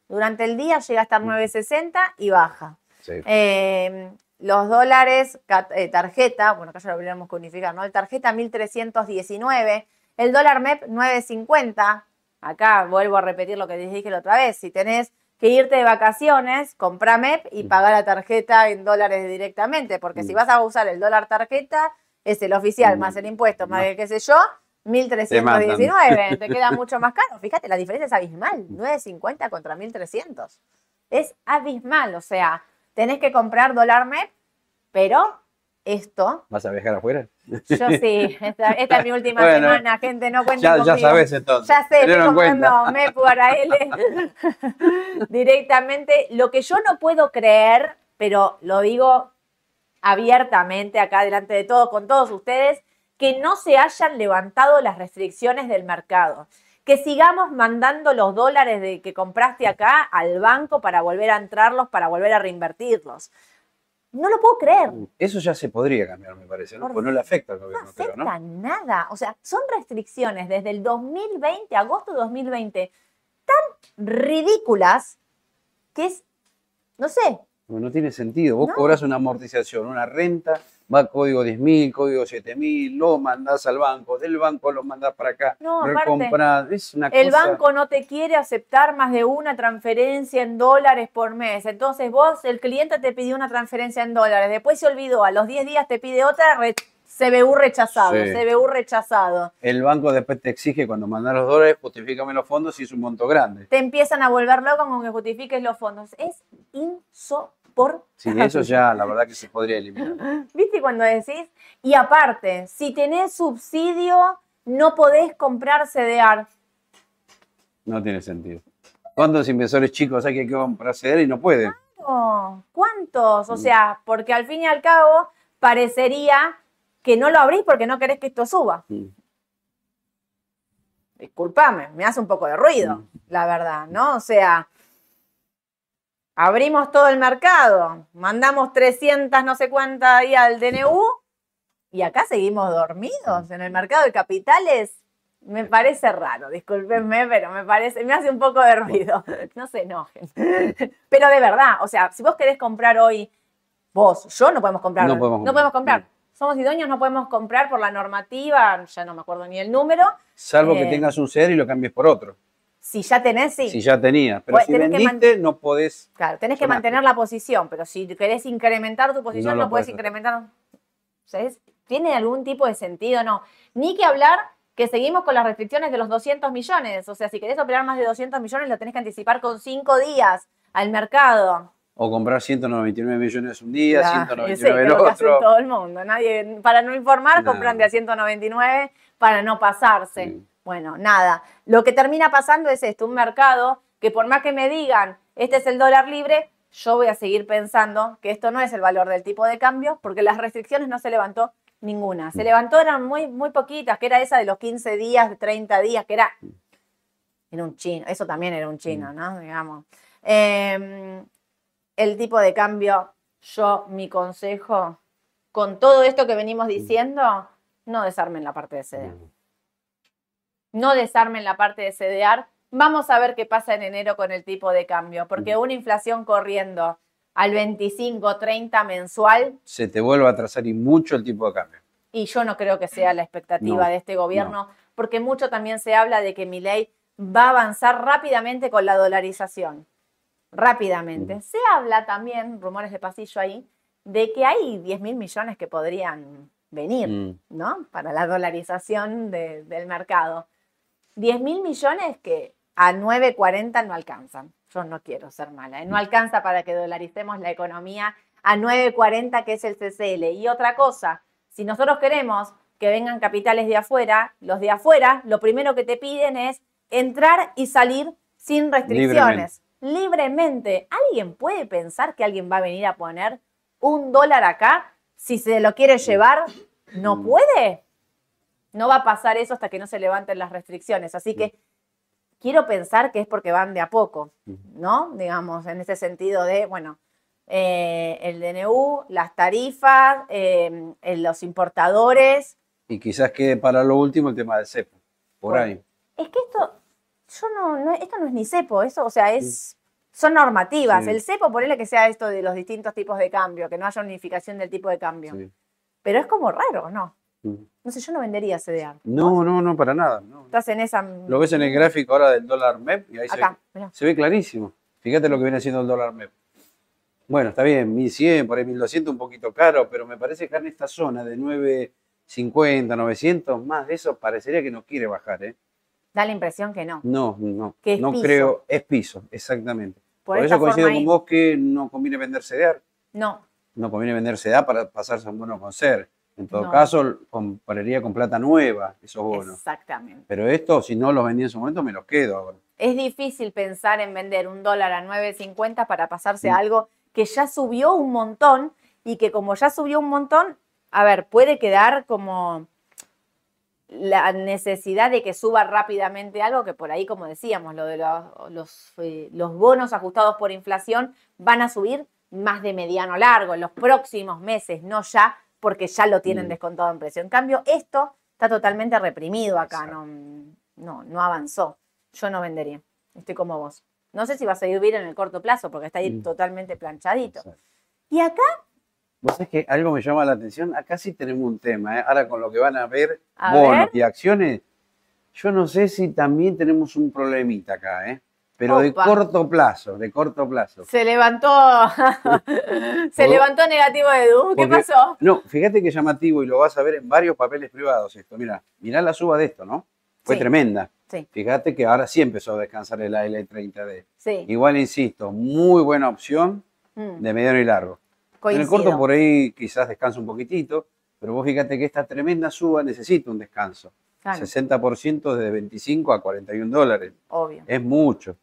Durante el día llega a estar 960 y baja. Sí. Eh, los dólares, eh, tarjeta, bueno, acá ya lo habríamos que unificar, ¿no? El tarjeta 1319, el dólar MEP 950. Acá vuelvo a repetir lo que les dije la otra vez. Si tenés que irte de vacaciones, compra MEP y paga la tarjeta en dólares directamente, porque si vas a usar el dólar tarjeta, es el oficial más el impuesto, más el qué sé yo, 1319. Te queda *laughs* mucho más caro. Fíjate, la diferencia es abismal. 950 contra 1300. Es abismal. O sea, tenés que comprar dólar MEP, pero esto, ¿Vas a viajar afuera? Yo *laughs* sí, esta, esta es mi última Bueno, semana, gente, no cuenten Ya, ya conmigo. sabes entonces. Ya sé, estoy MEP para él *laughs* directamente. Lo que yo no puedo creer, pero lo digo abiertamente acá delante de todos, con todos ustedes, que no se hayan levantado las restricciones del mercado. Que sigamos mandando los dólares de que compraste acá al banco para volver a entrarlos, para volver a reinvertirlos. No lo puedo creer. Eso ya se podría cambiar, me parece, ¿no? Por- Pues no le afecta al No gobierno, creo, afecta ¿no? nada. O sea, son restricciones desde el 2020, agosto de 2020, tan ridículas que es, no sé, No, no tiene sentido. Vos No. cobras una amortización, una renta, va código 10.000, código 7.000, lo mandás al banco, del banco lo mandás para acá, No, aparte. Es una El cosa- banco no te quiere aceptar más de una transferencia en dólares por mes. Entonces vos, el cliente te pidió una transferencia en dólares, después se olvidó, a los 10 días te pide otra, re- CBU rechazado, Sí. CBU rechazado. El banco después te exige cuando mandás los dólares, justifícame los fondos si es un monto grande. Te empiezan a volver loco con que justifiques los fondos. Es insoportable. Sí, eso ya la verdad que se podría eliminar. *laughs* ¿Viste cuando decís? Y aparte, si tenés subsidio, no podés comprar CDR. No tiene sentido. ¿Cuántos inversores chicos hay que comprar CDR y no pueden? Oh, ¿Cuántos? Mm. O sea, porque al fin y al cabo parecería que no lo abrís porque no querés que esto suba. Mm. Disculpame, me hace un poco de ruido, Mm. la verdad, ¿no? O sea, abrimos todo el mercado, mandamos 300 no sé cuántas ahí al DNU y acá seguimos dormidos en el mercado de capitales. Me parece raro, discúlpenme, pero me parece, me hace un poco de ruido. *laughs* No se enojen. *laughs* Pero de verdad, o sea, si vos querés comprar hoy, vos, yo no podemos comprar. No podemos comprar. comprar. No. Somos idóneos, no podemos comprar por la normativa, ya no me acuerdo ni el número. Salvo Eh. que tengas un CDR y lo cambies por otro. Si ya tenés, sí. Si ya tenías. Pero Pues si vendiste, no podés. Claro, tenés que mantener la posición, pero si querés incrementar tu posición, No no, podés incrementar. ¿Tiene algún tipo de sentido? No. Ni que hablar que seguimos con las restricciones de los 200 millones. O sea, si querés operar más de 200 millones, lo tenés que anticipar con cinco días al mercado. O comprar 199 millones un día, Claro, 199 sí, el otro. todo el mundo. Nadie, para no informar, No. compran de a 199 para no pasarse. Sí. Bueno, nada. Lo que termina pasando es esto, un mercado que por más que me digan, este es el dólar libre, yo voy a seguir pensando que esto no es el valor del tipo de cambio, porque las restricciones no se levantó ninguna. Se levantó, eran muy, muy poquitas, que era esa de los 15 días, de 30 días, que era, era un chino, eso también era un chino, ¿no? Digamos. Eh, el tipo de cambio, yo, mi consejo, con todo esto que venimos diciendo, no desarmen la parte de CDR. No desarmen la parte de CDR. Vamos a ver qué pasa en enero con el tipo de cambio, porque una inflación corriendo al 25, 30 mensual, Se te vuelve a atrasar y mucho el tipo de cambio. y yo no creo que sea la expectativa No, de este gobierno, porque mucho también se habla de que Milei va a avanzar rápidamente con la dolarización. Rápidamente. Mm. Se habla también, rumores de pasillo ahí, de que hay 10 mil millones que podrían venir, Mm. ¿no? Para la dolarización de- del mercado. 10 mil millones que a 9.40 no alcanzan. Yo no quiero ser mala, ¿eh? no alcanza para que dolaricemos la economía a 9.40 que es el CCL. Y otra cosa, si nosotros queremos que vengan capitales de afuera, los de afuera lo primero que te piden es entrar y salir sin restricciones. Libremente. ¿Alguien puede pensar que alguien va a venir a poner un dólar acá si se lo quiere llevar? No Mm. puede. No va a pasar eso hasta que no se levanten las restricciones. Así que quiero pensar que es porque van de a poco, ¿no? Digamos, en ese sentido de, bueno, eh, el DNU, las tarifas, eh, los importadores. Y quizás quede para lo último el tema del cepo. Por Bueno. ahí. Es que esto, yo no, no- esto no es ni cepo, eso, o sea, es, son normativas. Sí. El cepo, ponele que sea esto de los distintos tipos de cambio, que no haya unificación del tipo de cambio. Sí. Pero es como raro, ¿no? No sé, yo no vendería CDR. No, no, no, para nada. no. Estás en esa... Lo ves en el gráfico ahora del dólar MEP y ahí se ve, Acá, se ve clarísimo. Fíjate lo que viene haciendo el dólar MEP. Bueno, está bien, 1100, por ahí 1200, un poquito caro, pero me parece que en esta zona de 950, 900, más de eso parecería que no quiere bajar, ¿eh? Da la impresión que no. No, no, Que es no piso. creo, es piso, exactamente. Por, Por, eso coincido con vos que no conviene vender CDR, No, no conviene vender CDA para pasarse a un bono con SER. En todo No. caso, compraría con plata nueva esos bonos. exactamente. Pero esto, si no los vendí en su momento, me los quedo ahora. Es difícil pensar en vender un dólar a 9.50 para pasarse a algo que ya subió un montón y que como ya subió un montón, a ver, puede quedar como la necesidad de que suba rápidamente algo que por ahí, como decíamos, lo de los, los, eh, los bonos ajustados por inflación van a subir más de mediano largo en los próximos meses, no ya porque ya lo tienen Mm. descontado en precio. En cambio, esto está totalmente reprimido acá, no, no, no avanzó. Yo no vendería, estoy como vos. No sé si va a seguir bien en el corto plazo porque está ahí Mm. totalmente planchadito. Exacto. Y acá, Vos sabés que algo me llama la atención. Acá sí tenemos un tema. ¿eh? Ahora con lo que van a ver, A bonos ver. y acciones, yo no sé si también tenemos un problemita acá, ¿eh? Pero de corto plazo, de corto plazo. se levantó, *laughs* se levantó negativo Edu. ¿Qué Porque- pasó? No, fíjate que llamativo y lo vas a ver en varios papeles privados esto. Mira, mirá la suba de esto, ¿no? Fue Sí. tremenda. Sí, Fíjate que ahora sí empezó a descansar el AL30D. sí. Igual insisto, muy buena opción Mm, de mediano y largo. En el corto por ahí quizás descansa un poquitito, pero vos fíjate que esta tremenda suba necesita un descanso. Claro, 60% de 25 a 41 dólares. obvio. Es mucho.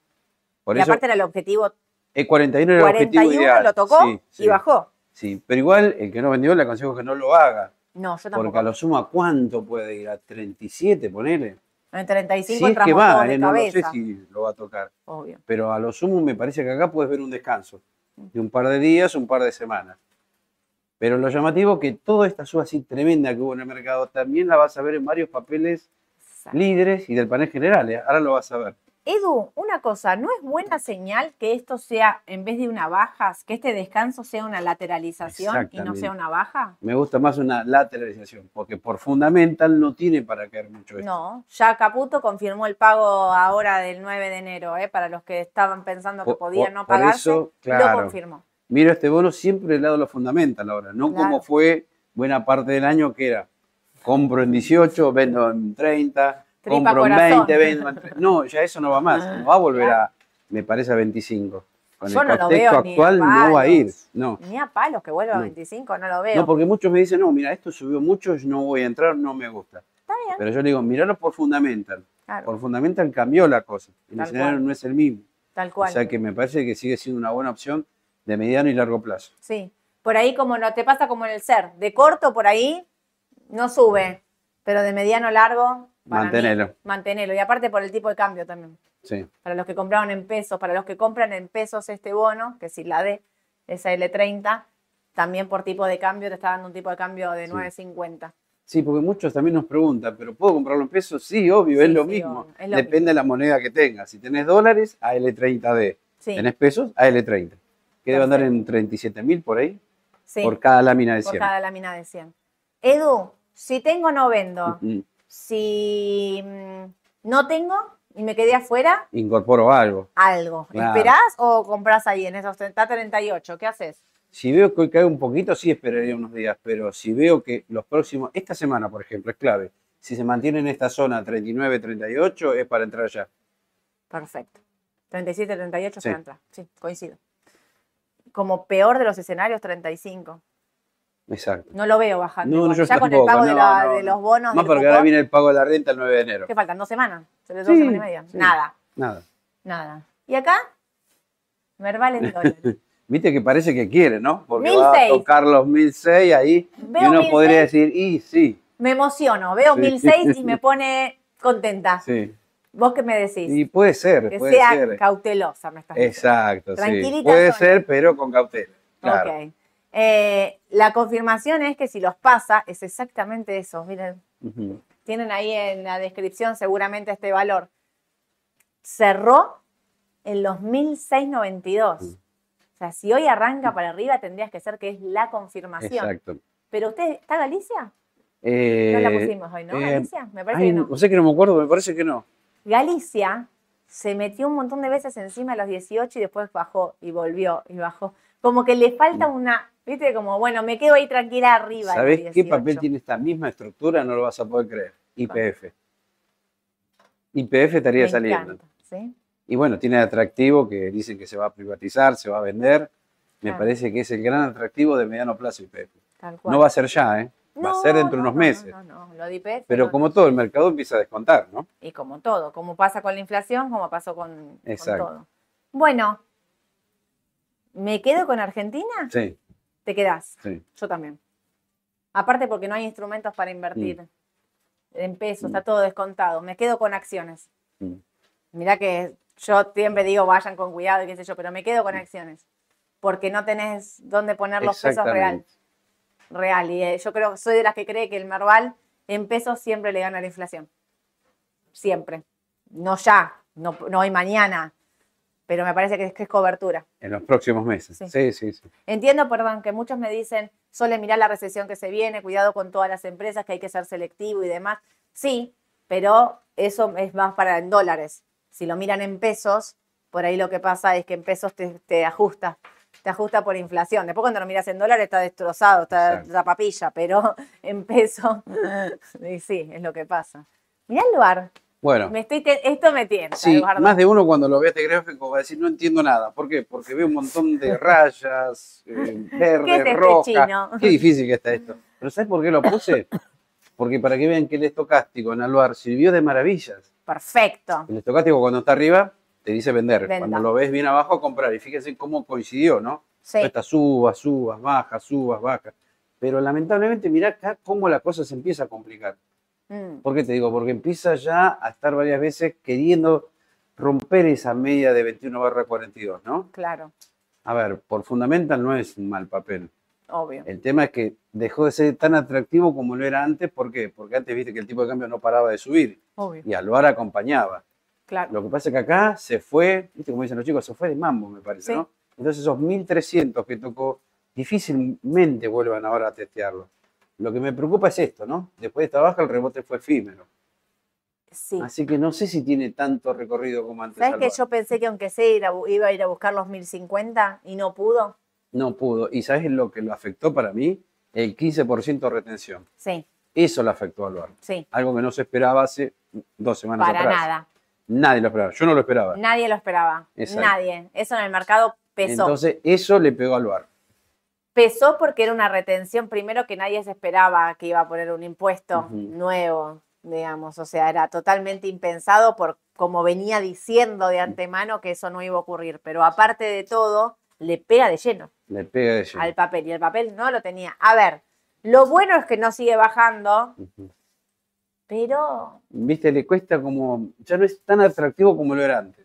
Por y eso, aparte era el objetivo el 41 era el objetivo 41, ideal. lo tocó Sí, y bajó. Sí, pero igual el que no vendió le aconsejo que no lo haga. No, yo Porque a tampoco. lo sumo, ¿a cuánto puede ir? ¿A 37, ponele? En 35 Si es que va, eh, no lo sé si lo va a tocar. Obvio. Pero a lo sumo me parece que acá puedes ver un descanso de un par de días, un par de semanas. Pero lo llamativo que toda esta suba así tremenda que hubo en el mercado también la vas a ver en varios papeles Exacto. líderes y del panel general. ¿eh? Ahora lo vas a ver. Edu, una cosa, ¿no es buena señal que esto sea, en vez de una baja, que este descanso sea una lateralización y no sea una baja? Me gusta más una lateralización, porque por fundamental no tiene para caer mucho esto. No, ya Caputo confirmó el pago ahora del 9 de enero, ¿eh? para los que estaban pensando que Por- podían por- no por pagarse, eso, lo claro. confirmó. Miro este bono siempre del lado de lo fundamental ahora, no Claro. como fue buena parte del año que era compro en 18, vendo en 30, Tripa compro corazón. 20, vendo en 30. No, ya eso no va más, no va a volver a, me parece, a 25. Con Yo el no lo contexto veo ni a actual no va a ir. No. Ni a palos que vuelva a No. 25, no lo veo. No, porque muchos me dicen, no, mira, esto subió mucho, no voy a entrar, no me gusta. Está bien, Pero yo digo, miralo por fundamental. claro, Por fundamental cambió la cosa. El Tal escenario cual. no es el mismo. tal O cual. sea que me parece que sigue siendo una buena opción de mediano y largo plazo. Sí, por ahí como no te pasa como en el ser, de corto por ahí no sube, pero de mediano largo, mí, Mantenelo. mantenelo. Y aparte por el tipo de cambio también. Sí. Para los que compraron en pesos, para los que compran en pesos este bono, que si la D, esa L30, también por tipo de cambio te está dando un tipo de cambio de Sí. 9.50. Sí, porque muchos también nos preguntan, ¿pero puedo comprarlo en pesos? Sí, obvio, es lo sí, mismo. obvio, es lo Depende de la moneda que tengas. Si tenés dólares, AL30D. Sí, ¿Tenés pesos? AL30. Que debe andar en 37 mil por ahí, sí, por cada lámina de por 100. cada lámina de 100. Edu, si tengo no vendo. Ujú. Si mm, no tengo y me quedé afuera, Incorporo algo. algo. Claro. ¿Esperás o compras ahí en esos 30, 38? ¿Qué haces? Si veo que hoy cae un poquito, sí esperaría unos días, pero si veo que los próximos, esta semana, por ejemplo, es clave. Si se mantiene en esta zona 39, 38, es para entrar ya. Perfecto. 37, 38 Sí. para entrar. Sí, coincido. Como peor de los escenarios, 35. Exacto. No lo veo bajando. No, igual. yo ya con el tampoco, pago de, no, la- no, de no. los bonos. Más porque ahora viene el pago de la renta el 9 de enero. ¿Qué faltan? ¿Dos semanas? ¿Se les Sí, dos semanas y media? sí. Nada, Nada. nada. ¿Y acá? Verbal en dólares. *laughs* Viste que parece que quiere, ¿no? Porque va a 1006. tocar los 1006 ahí Veo y uno 1006. podría decir, y sí, Me emociono, veo Sí. 1006 y me *laughs* pone contenta. sí. ¿Vos qué me decís? Y puede ser, que puede sea ser. cautelosa, me estás diciendo. Exacto, sí. Puede Sonia. ser, pero con cautela. Claro. Ok. Eh, la confirmación es que si los pasa, es exactamente eso. Miren, tienen ahí en la descripción seguramente este valor. Cerró en los 1692. Mm. O sea, si hoy arranca para arriba, tendrías que ser que es la confirmación. Exacto. Pero usted, ¿está Galicia? Eh, No la pusimos hoy, ¿no? eh, Galicia, me parece ay, que no. no sé que no me acuerdo, me parece que no. Galicia se metió un montón de veces encima de los 18 y después bajó y volvió y bajó. Como que le falta una, viste, como, bueno, me quedo ahí tranquila arriba. ¿Sabés qué 18. papel tiene esta misma estructura? No lo vas a poder creer. IPF. IPF estaría Me saliendo. encanta, ¿sí? Y bueno, tiene atractivo que dicen que se va a privatizar, se va a vender. Me Claro. parece que es el gran atractivo de mediano plazo IPF. No va a ser ya, ¿eh? Va a ser dentro de no, unos no, meses. No, no, no, lo de IPF, Pero como todo, el mercado empieza a descontar, ¿no? Y como todo, como pasa con la inflación, como pasó con, con todo. Bueno, ¿me quedo con Argentina? Sí, Te quedás. sí. Yo también. Aparte porque no hay instrumentos para invertir en pesos, Mm. está todo descontado. Me quedo con acciones. Mm. Mirá que yo siempre digo vayan con cuidado y qué sé yo, pero me quedo Mm. con acciones. Porque no tenés dónde poner los pesos real. Real. Y eh, yo creo, soy de las que cree que el Merval en pesos siempre le gana a la inflación. Siempre. No ya, no, no hoy mañana, pero me parece que es, que es cobertura. En los próximos meses. Sí. Sí, sí, sí. Entiendo, perdón, que muchos me dicen, Sole, mirá la recesión que se viene, cuidado con todas las empresas, que hay que ser selectivo y demás. Sí, pero eso es más para en dólares. Si lo miran en pesos, por ahí lo que pasa es que en pesos te, te ajusta, te ajusta por inflación. Después cuando lo miras en dólares está destrozado, está Exacto. la papilla, pero *laughs* en pesos, *laughs* y sí, es lo que pasa. Mirá el bar, Bueno, me estoy esto me tienta, sí, Eduardo. más de uno cuando lo ve este gráfico va a decir, no entiendo nada. ¿Por qué? Porque veo un montón de *laughs* rayas, eh, verde, ¿Qué es este? Qué difícil que está esto. Pero ¿sabes por qué lo puse? Porque para que vean que el estocástico en Aluar sirvió de maravillas. Perfecto. El estocástico cuando está arriba te dice vender. Venda. Cuando lo ves bien abajo, comprar. Y fíjense cómo coincidió, ¿no? Sí. Estas subas, subas, bajas, subas, bajas. Pero lamentablemente, mirá acá cómo la cosa se empieza a complicar. Mm, ¿Por qué te digo? Porque empieza ya a estar varias veces queriendo romper esa media de 21 barra 42, ¿no? claro, A ver, por fundamental no es un mal papel. obvio. El tema es que dejó de ser tan atractivo como lo era antes. ¿Por qué? Porque antes viste que el tipo de cambio no paraba de subir Obvio, y Aluar acompañaba. claro. Lo que pasa es que acá se fue, ¿viste como dicen los chicos? Se fue de mambo, me parece, Sí. ¿no? Entonces esos 1300 que tocó, difícilmente vuelvan ahora a testearlo. Lo que me preocupa es esto, ¿no? Después de esta baja el rebote fue efímero. Sí. Así que no sé si tiene tanto recorrido como antes. ¿Sabes que yo pensé que aunque sea iba a ir a buscar los 1050 y no pudo? No pudo. ¿Y sabes lo que lo afectó para mí? El 15% de retención. Sí, Eso lo afectó a Alvar. sí, Algo que no se esperaba hace dos semanas para atrás. nada. Nadie lo esperaba. Yo no lo esperaba. Nadie lo esperaba. Exacto. Nadie. Eso en el mercado pesó. Entonces, eso le pegó al Alvar. Pesó porque era una retención, primero que nadie se esperaba que iba a poner un impuesto nuevo, digamos. O sea, era totalmente impensado por como venía diciendo de antemano que eso no iba a ocurrir. Pero aparte de todo, le pega de lleno. Le pega de lleno. al papel y el papel no lo tenía. A ver, lo bueno es que no sigue bajando, pero viste, le cuesta como, ya no es tan atractivo como lo era antes.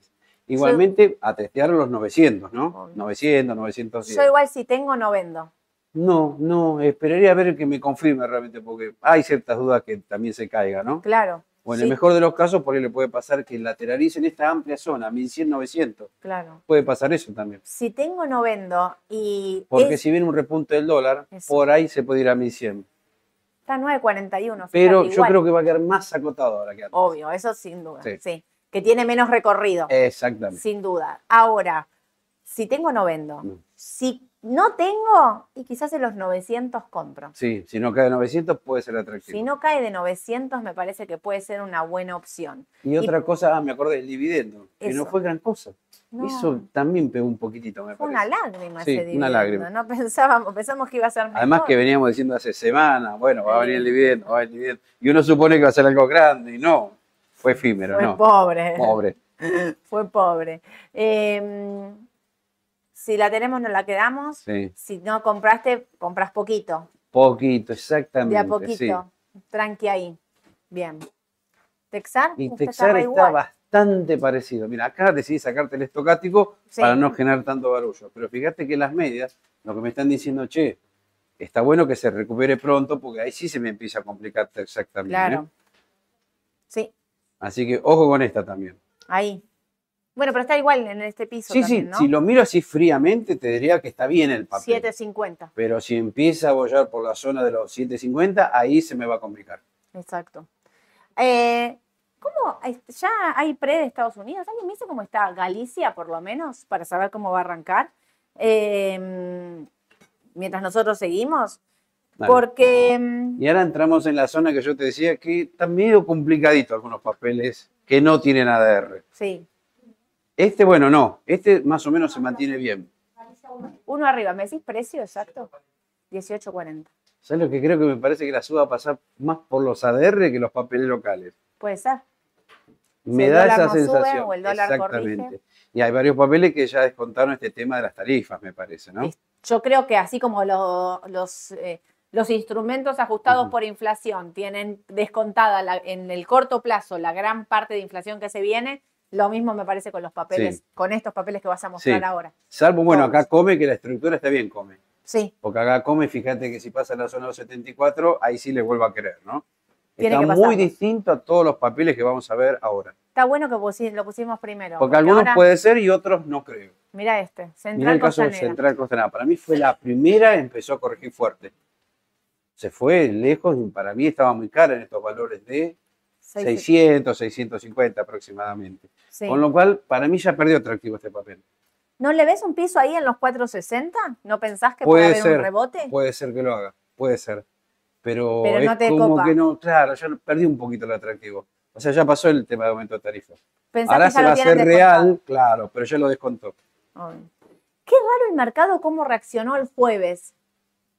Igualmente, a testear los 900, ¿no? Obvio. 900, 910. yo igual si tengo no vendo. No, no, esperaría a ver que me confirme realmente, porque hay ciertas dudas que también se caiga, ¿no? Claro. O en sí, el mejor de los casos, por ahí le puede pasar que lateralice en esta amplia zona, 1100, 900. Claro. Puede pasar eso también. Si tengo no vendo y Porque es- si viene un repunte del dólar, Eso. por ahí se puede ir a 1100. está 9.41. Pero yo igual. creo que va a quedar más acotado ahora que antes. Obvio, eso sin duda. Sí. Sí. Que tiene menos recorrido, Exactamente. sin duda. Ahora, si tengo no vendo. No. Si no tengo, y quizás en los 900 compro. Sí, si no cae de 900 puede ser atractivo. Si no cae de 900, me parece que puede ser una buena opción. Y otra cosa, ah, me acordé, el dividendo, que no fue gran cosa. No. Eso también pegó un poquito, me Fue parece. una lágrima Sí, ese una dividendo. lágrima. No *laughs* pensábamos, pensamos que iba a ser mejor. Además que veníamos diciendo hace semanas, bueno, va a venir el dividendo, va a venir el dividendo. Y uno supone que va a ser algo grande, y no, fue efímero, fue no. pobre. Pobre. *laughs* Fue pobre. Eh, si la tenemos, nos la quedamos. Sí, Si no compraste, compras poquito. poquito, exactamente. De a sí. poquito. Tranqui ahí. Bien. Texar. Y Texar está bastante parecido. Mira, acá decidí sacarte el estocástico Sí. para no generar tanto barullo. Pero fíjate que las medias, lo que me están diciendo, che, está bueno que se recupere pronto, porque ahí sí se me empieza a complicar Texar también. Claro. ¿eh? Sí, Así que ojo con esta también. ahí. Bueno, pero está igual en este piso Sí, también, sí, ¿no? si lo miro así fríamente, te diría que está bien el papel. 7.50. Pero si empieza a bollar por la zona de los 7.50, ahí se me va a complicar. Exacto. Eh, ¿Cómo? ¿Ya hay pre de Estados Unidos? ¿Alguien me dice cómo está Galicia, por lo menos, para saber cómo va a arrancar? Eh, mientras nosotros seguimos. Dale. Porque. mm, Y ahora entramos en la zona que yo te decía que está medio complicadito algunos papeles que no tienen ADR. Sí, Este, bueno, no. Este más o menos se mantiene bien. uno arriba. ¿Me decís precio exacto? 18.40. ¿Sabes lo que creo que me parece que la suba va a pasar más por los ADR que los papeles locales? Puede ser. Me el da dólar esa no sube sensación. o el dólar Exactamente. corrige. Y hay varios papeles que ya descontaron este tema de las tarifas, me parece, ¿no? Yo creo que así como lo- los, eh, los instrumentos ajustados Ujú. por inflación tienen descontada la- en el corto plazo la gran parte de inflación que se viene, lo mismo me parece con los papeles, Sí. con estos papeles que vas a mostrar Sí. ahora. Salvo, bueno, Todos. acá come, que la estructura está bien, come. Sí, Porque acá come, fíjate que si pasa la zona 274, ahí sí le vuelvo a querer, ¿no? Tiene Está muy distinto a todos los papeles que vamos a ver ahora. Está bueno que pusi- lo pusimos primero. Porque algunos ahora- puede ser y otros no creo. Mira este, Mirá Central el caso de Costanera. Central Costanera. Para mí fue la primera, empezó a corregir fuerte. Se fue lejos y para mí estaba muy cara en estos valores de Seis- 600, 650 aproximadamente. sí. Con lo cual, para mí ya perdió atractivo este papel. ¿No le ves un piso ahí en los 460? ¿No pensás que Puede puede haber ser, un rebote? Puede ser que lo haga, puede ser. Pero, Pero no te como copa. que no, claro, ya perdí un poquito el atractivo. O sea, ya pasó el tema de aumento de tarifa. ¿Pensás Ahora se va a hacer real, claro, pero ya lo descontó. Ay. Qué raro el mercado cómo reaccionó el jueves.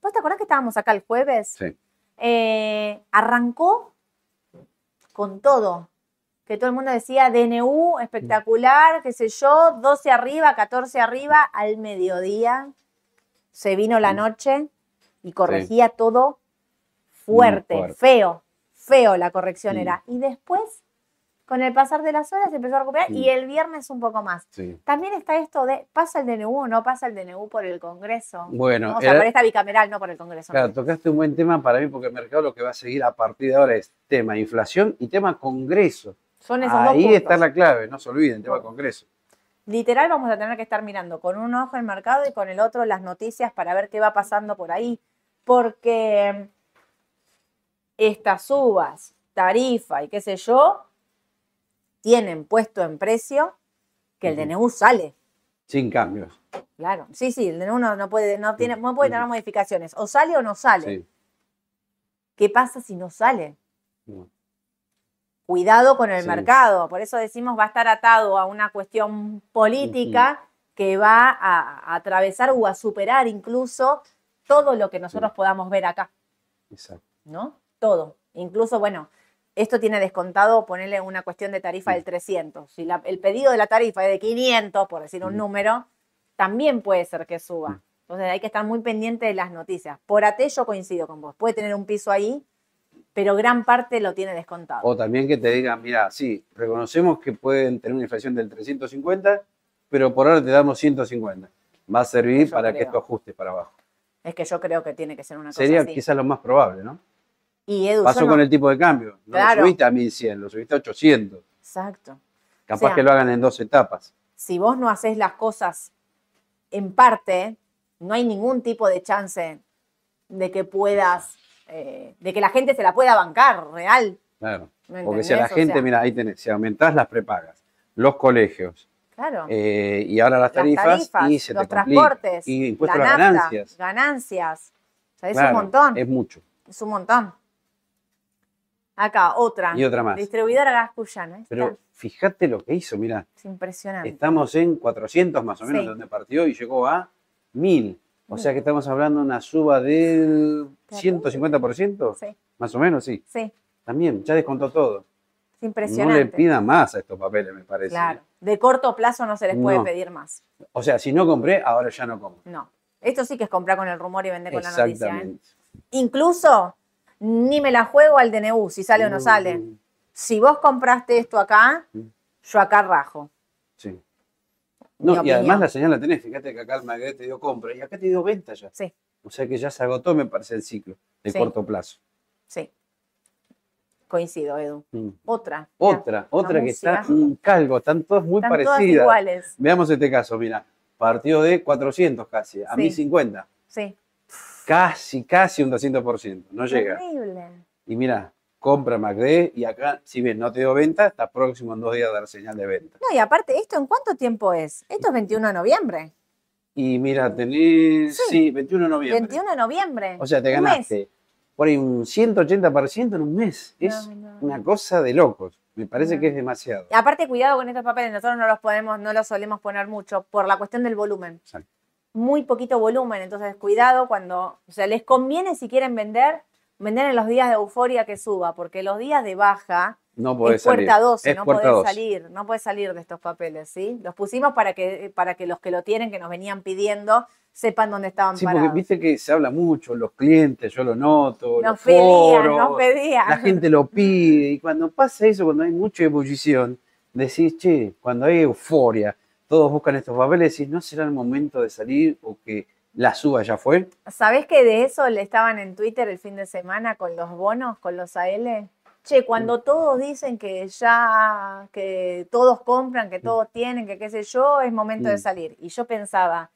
¿Vos te acordás que estábamos acá el jueves? Sí. Eh, arrancó con todo. Que todo el mundo decía DNU, espectacular, qué sé yo, 12 arriba, 14 arriba, al mediodía se vino la noche y corregía todo fuerte, fuerte. feo, feo la corrección era. Y después, con el pasar de las horas, empezó a recuperar y el viernes un poco más. Sí. También está esto de, ¿pasa el DNU o no pasa el DNU por el Congreso? Bueno, o sea, era- por esta bicameral, no por el Congreso. Claro, tocaste un buen tema para mí porque el mercado lo que va a seguir a partir de ahora es tema inflación y tema congreso. Son esos Ahí está la clave, no se olviden, tema congreso. Literal vamos a tener que estar mirando con un ojo el mercado y con el otro las noticias para ver qué va pasando por ahí. Porque estas subas, tarifa y qué sé yo, tienen puesto en precio que el. DNU sale. Sin cambios. Claro, sí, sí, el DNU no, no puede, no tiene, no puede tener modificaciones. O sale o no sale. Sí. ¿Qué pasa si no sale? Cuidado con el Sí. mercado. Por eso decimos va a estar atado a una cuestión política que va a, a atravesar o a superar incluso todo lo que nosotros podamos ver acá, exacto. ¿no? Todo. Incluso, bueno, esto tiene descontado ponerle una cuestión de tarifa del 300. Si la- el pedido de la tarifa es de 500, por decir un número, también puede ser que suba. Entonces hay que estar muy pendiente de las noticias. Por AT yo coincido con vos. Puede tener un piso ahí, pero gran parte lo tiene descontado. O también que te digan, mira, sí, reconocemos que pueden tener una inflación del 350, pero por ahora te damos 150. Va a servir Yo para que esto ajuste para abajo. Es que yo creo que tiene que ser una cosa Sería así. quizás lo más probable, ¿no? Y Edu, Pasó no- con el tipo de cambio. No Claro. lo subiste a 1100, lo subiste a 800. Exacto. Capaz sea, que lo hagan en dos etapas. Si vos no haces las cosas en parte, no hay ningún tipo de chance de que puedas, eh, de que la gente se la pueda bancar, real. Claro. ¿me Porque si a la? O gente, sea, mira, ahí tenés, si aumentás las prepagas, los colegios, Claro. eh, y ahora las las tarifas, y se los te transportes, Y impuesto la a las nafta, ganancias. ganancias. O sea, es Claro, un montón. Es mucho. Es un montón. Acá, otra. Y otra más. Distribuidora Gas Cuyana. Ahí está. Pero fíjate lo que hizo, mira, Es impresionante. estamos en 400 más o menos Sí. de donde partió y llegó a 1000. O sea que estamos hablando de una suba del Terrible. 150%, Sí, más o menos, sí. sí. También, ya descontó todo. Es No impresionante. le pidan más a estos papeles, me parece. Claro. De corto plazo no se les puede No. pedir más. O sea, si no compré, ahora ya no compro. No. Esto sí que es comprar con el rumor y vender con la noticia. ¿eh? Exactamente. Incluso ni me la juego al DNU, si sale o no sale. Si vos compraste esto acá, yo acá rajo. Sí. No, y opinión. además la señal la tenés, fíjate que acá el Magret te dio compra y acá te dio venta ya. Sí, O sea que ya se agotó, me parece, el ciclo de Sí. corto plazo. sí. Coincido, Edu. Mm. Otra. Otra, otra la que está un calvo, están todas muy Están todas parecidas. iguales. Veamos este caso, mira, partió de 400 casi, a Sí. 1050. Sí. Casi, casi un 200%, no llega. Y mira, compra MACD y acá, si bien no te dio venta, está próximo en dos días a dar señal de venta. No, y aparte, ¿esto en cuánto tiempo es? Esto es 21 de noviembre. Y mira, tenés, Sí. sí, 21 de noviembre. 21 de noviembre. O sea, te ganaste por ahí un 180% en un mes. Es No, no. una cosa de locos. Me parece No. que es demasiado. Y aparte, cuidado con estos papeles, nosotros no los podemos, no los solemos poner mucho por la cuestión del volumen. Exacto. Muy poquito volumen, entonces cuidado cuando, o sea, les conviene si quieren vender, vender en los días de euforia que suba, porque los días de baja No es puerta salir. 12, es no puerta podés 12. salir, no podés salir de estos papeles, ¿sí? Los pusimos para que, para que los que lo tienen, que nos venían pidiendo, sepan dónde estaban Sí, porque viste que se habla mucho, los clientes, yo lo noto, Nos los pedían, foros, nos pedían. la gente lo pide, y cuando pasa eso, cuando hay mucha ebullición, decís, che, cuando hay euforia, todos buscan estos papeles, decís, ¿no será el momento de salir o que la suba ya fue? ¿Sabés que de eso le estaban en Twitter el fin de semana con los bonos, con los AL? che, cuando todos dicen que ya, que todos compran, que todos tienen, que qué sé yo, es momento de salir. Y yo pensaba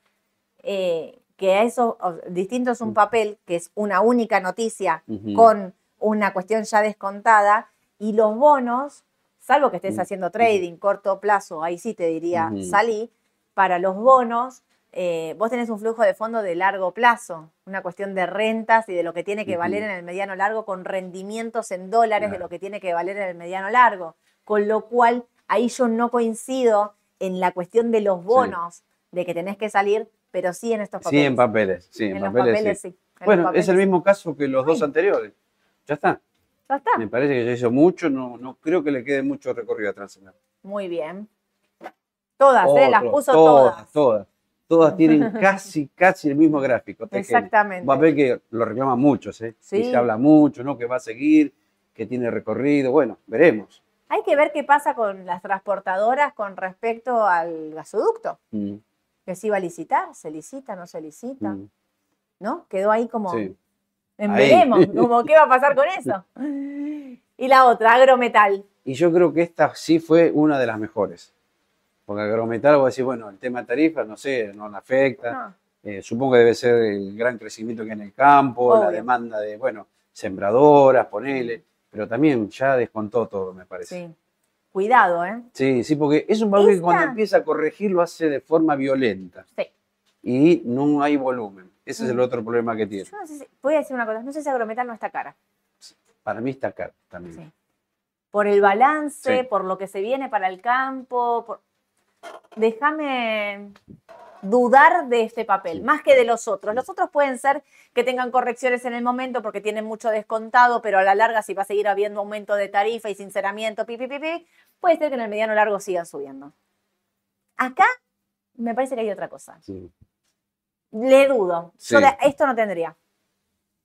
eh, que a eso, distinto es un papel, que es una única noticia con una cuestión ya descontada, y los bonos, salvo que estés haciendo trading, corto plazo, ahí sí te diría, Ujú. salí, para los bonos, eh, vos tenés un flujo de fondo de largo plazo, una cuestión de rentas y de lo que tiene que valer en el mediano largo con rendimientos en dólares de lo que tiene que valer en el mediano largo. Con lo cual, ahí yo no coincido en la cuestión de los bonos, de que tenés que salir, pero sí en estos papeles. Sí, en papeles. Sí, en, En los papeles, sí. sí. En Bueno, los es el mismo caso que los dos anteriores. Ya está. Ya está. Me parece que ya hizo mucho, no, no creo que le quede mucho recorrido a Transener. Muy bien. Todas, ¿eh? Las Otro, puso todas. todas. Todas, Todas tienen casi, casi el mismo gráfico. Exactamente. Va a ver que lo reclaman muchos, ¿eh? Y Sí. se habla mucho, ¿no? Que va a seguir, que tiene recorrido. Bueno, veremos. Hay que ver qué pasa con las transportadoras con respecto al gasoducto. Mm, Que se iba a licitar, se licita, no se licita, mm, ¿no? Quedó ahí como Sí. Veremos, como qué va a pasar con eso. Y la otra, agrometal. Y yo creo que esta sí fue una de las mejores. Porque agrometal, vos decís, bueno, el tema de tarifas, no sé, no le afecta. No, Eh, supongo que debe ser el gran crecimiento que hay en el campo, la demanda de, bueno, sembradoras, ponele, pero también ya descontó todo, me parece. sí. Cuidado, ¿eh? Sí, sí, porque es un papel que Esta- cuando empieza a corregir lo hace de forma violenta Sí. y no hay volumen. Ese es el Mm. otro problema que tiene. Yo no sé si, voy a decir una cosa, no sé si agrometal no está cara. Para mí está caro también. Sí. Por el balance, Sí. por lo que se viene para el campo. por- Déjame dudar de este papel, Sí. más que de los otros. Los otros pueden ser que tengan correcciones en el momento porque tienen mucho descontado, pero a la larga si va a seguir habiendo aumento de tarifa y sinceramiento, pi, pi, pi, pi, puede ser que en el mediano largo sigan subiendo. Acá me parece que hay otra cosa. Sí. Le dudo. Yo de- esto no tendría.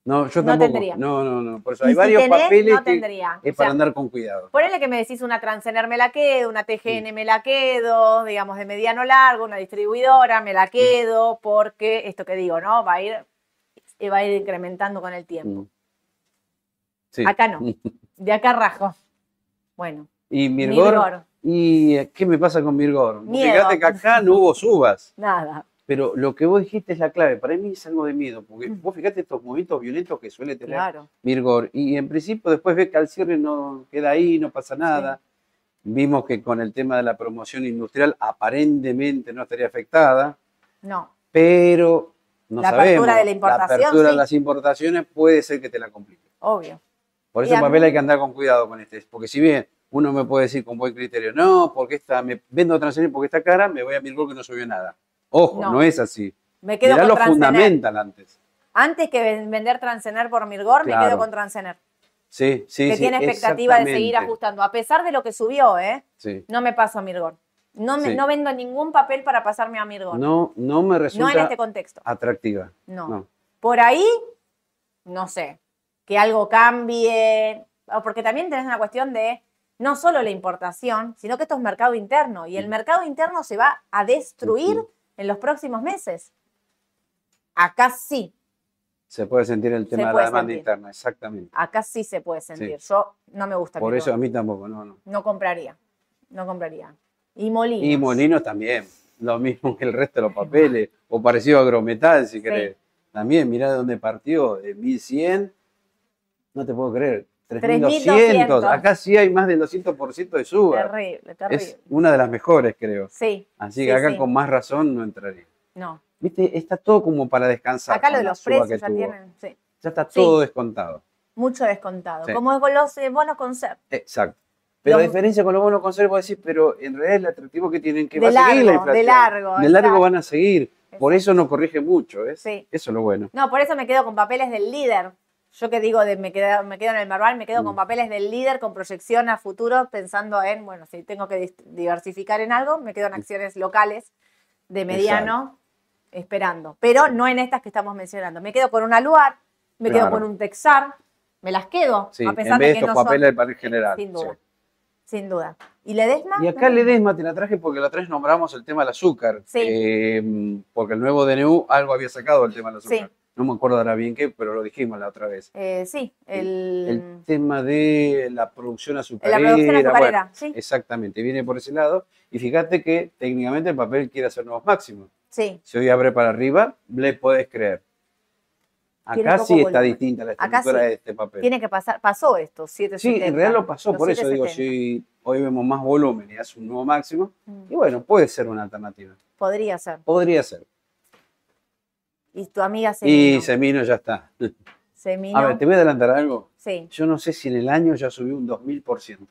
No, yo No tampoco. tendría. No, no, no. Por eso Y hay si varios tenés, papeles no que tendría. es O para sea, andar con cuidado. Ponele que me decís una Transener me la quedo, una TGN me la quedo, digamos de mediano largo, una distribuidora me la quedo, porque esto que digo, ¿no? Va a ir, va a ir incrementando con el tiempo. Mm. Sí. Acá no. *laughs* De acá rajo. Bueno, ¿Y Mirgor? Mirgor. ¿Y eh, qué me pasa con Mirgor? Miedo. Fíjate que acá no hubo subas. nada. Pero lo que vos dijiste es la clave. Para mí es algo de miedo. Porque vos fíjate estos movimientos violentos que suele tener Mm. Claro. Mirgor. Y en principio después ves que al cierre no queda ahí, no pasa nada. Vimos que con el tema de la promoción industrial aparentemente no estaría afectada. No. Pero no La sabemos. apertura de la importación, La apertura de sí. las importaciones puede ser que te la complique. Obvio. Por eso papel hay que andar con cuidado con este. Porque si bien uno me puede decir con buen criterio, no, porque esta me vendo Transener porque está cara, me voy a Mirgor que no subió nada. Ojo, No. no, es así. Me quedo Mirá con lo Transener. fundamental antes. Antes que ven- vender Transener por Mirgor, me quedo con Transener. Sí, sí, que sí, tiene expectativa de seguir ajustando. A pesar de lo que subió, ¿eh? Sí. No me paso a Mirgor. No, me, Sí. no vendo ningún papel para pasarme a Mirgor. No, No, no me resulta en este contexto. atractiva. No. No. Por ahí, no sé, que algo cambie. o Porque también tenés una cuestión de no solo la importación, sino que esto es mercado interno. Y el mercado interno se va a destruir. En los próximos meses. Acá sí, Se puede sentir el tema de la demanda sentir. interna, exactamente. acá sí se puede sentir. Yo no me gusta Por eso a mí tampoco, no, no. No compraría. No compraría. Y Molinos. Y Molinos también, lo mismo que el resto de los papeles, o parecido a Agrometal, si querés. También, mirá de dónde partió, de 1100, no te puedo creer, 3200. 3.200. Acá sí hay más del 200% de suba. Terrible, terrible. Es una de las mejores, creo. Sí. Así sí, que acá sí. con más razón no entraría. No. Viste, está todo como para descansar. Acá lo de los precios que ya tuvo. tienen. Sí. Ya está todo descontado. Mucho descontado. Como con los eh, bonos concept. Exacto. Pero a diferencia con los bonos conservos, vos decís, pero en realidad el atractivo que tienen que va a seguir la largo, de inflación. largo, De largo exacto. van a seguir. Por eso no corrige mucho, ¿ves? Sí. Eso es lo bueno. No, por eso me quedo con papeles del líder. Yo que digo, de, me, quedo, me quedo en el Marval, me quedo Mm. con papeles del líder, con proyección a futuro, pensando en, bueno, si tengo que diversificar en algo, me quedo en acciones locales de mediano, esperando. Pero no en estas que estamos mencionando. Me quedo con un Aluar, me quedo con un Texar, me las quedo, Sí, a en pesar vez de que estos no papeles del panel general. Sin duda, sí. sin duda. ¿Y Ledesma? Y acá Ledesma te la traje porque la tres nombramos el tema del azúcar. Sí. Eh, porque el nuevo DNU algo había sacado el tema del azúcar. Sí. No me acuerdo ahora bien qué, pero lo dijimos la otra vez. Eh, sí, el, El tema de la producción la azucarera. producción bueno, azucarera, sí, exactamente, viene por ese lado. Y fíjate que técnicamente el papel quiere hacer nuevos máximos. sí. Si hoy abre para arriba, le podés creer. Acá sí está volumen. distinta la estructura sí. de este papel. Tiene que pasar, pasó esto, Sí, 770. en realidad lo pasó, por eso digo, 770. si hoy vemos más volumen y hace un nuevo máximo, Mm, y bueno, puede ser una alternativa. Podría ser. Podría ser. Y tu amiga Y Semino. Semino ya está. Semino. A ver, te voy a adelantar algo. Sí, Yo no sé si en el año ya subió un 2000%.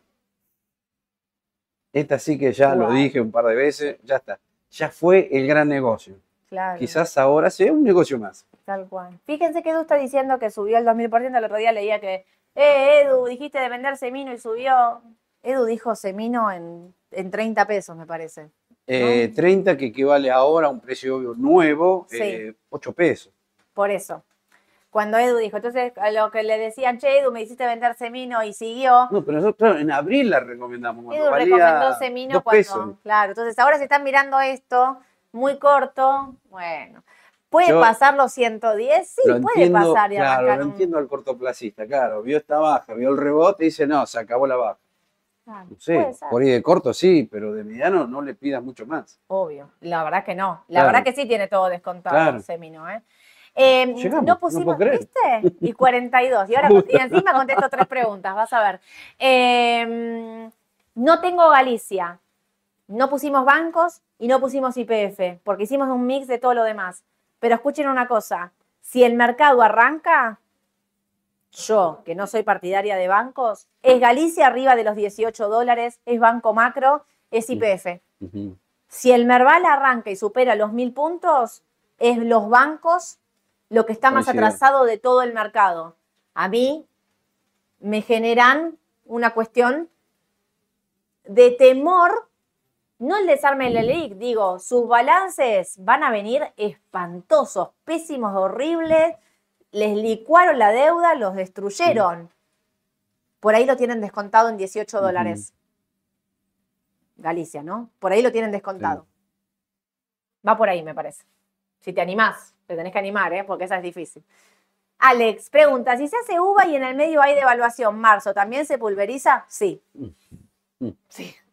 Esta sí que ya lo dije un par de veces, ya está. Ya fue el gran negocio. claro. Quizás ahora sea un negocio más. Tal cual. Fíjense que Edu está diciendo que subió el 2000%. El otro día leía que, eh, Edu, dijiste de vender Semino y subió. Edu dijo Semino en, en 30 pesos, me parece. Eh, 30 que equivale ahora a un precio obvio nuevo, Sí. eh, 8 pesos. Por eso. Cuando Edu dijo, entonces a lo que le decían, che, Edu, me hiciste vender Semino y siguió. No, pero nosotros claro, en abril la recomendamos. cuando Edu valía recomendó Semino dos cuando. pesos. Claro, entonces ahora se están mirando esto muy corto. Bueno. ¿Puede Yo pasar los 110? Sí, Lo puede entiendo, pasar y claro, lo un- entiendo al cortoplacista, claro. Vio esta baja, vio el rebote y dice, no, se acabó la baja. Claro, No sé, por ahí de corto sí, pero de mediano no le pidas mucho más. Obvio, la verdad que no. La Claro. verdad que sí tiene todo descontado Claro. el Semino, ¿eh? Eh, Llegamos, no no pusimos, creer. ¿viste? Y 42. Y ahora *laughs* y encima contesto tres preguntas, vas a ver. Eh, no tengo Galicia. No pusimos bancos y no pusimos IPF, porque hicimos un mix de todo lo demás. Pero escuchen una cosa, si el mercado arranca, yo, que no soy partidaria de bancos, es Galicia arriba de los 18 dólares, es Banco Macro, es IPF. Si el Merval arranca y supera los mil puntos, es los bancos lo que está más Coincido. atrasado de todo el mercado. A mí me generan una cuestión de temor, no el desarme del LELIC, digo, sus balances van a venir espantosos, pésimos, horribles, les licuaron la deuda, los destruyeron. Por ahí lo tienen descontado en 18 Ujú. dólares. Galicia, ¿no? Por ahí lo tienen descontado. Va por ahí, me parece. Si te animás, te tenés que animar, ¿eh? Porque esa es difícil. Alex pregunta, si se hace uva y en el medio hay devaluación, marzo, ¿también se pulveriza? Sí. Mm. Sí. *laughs*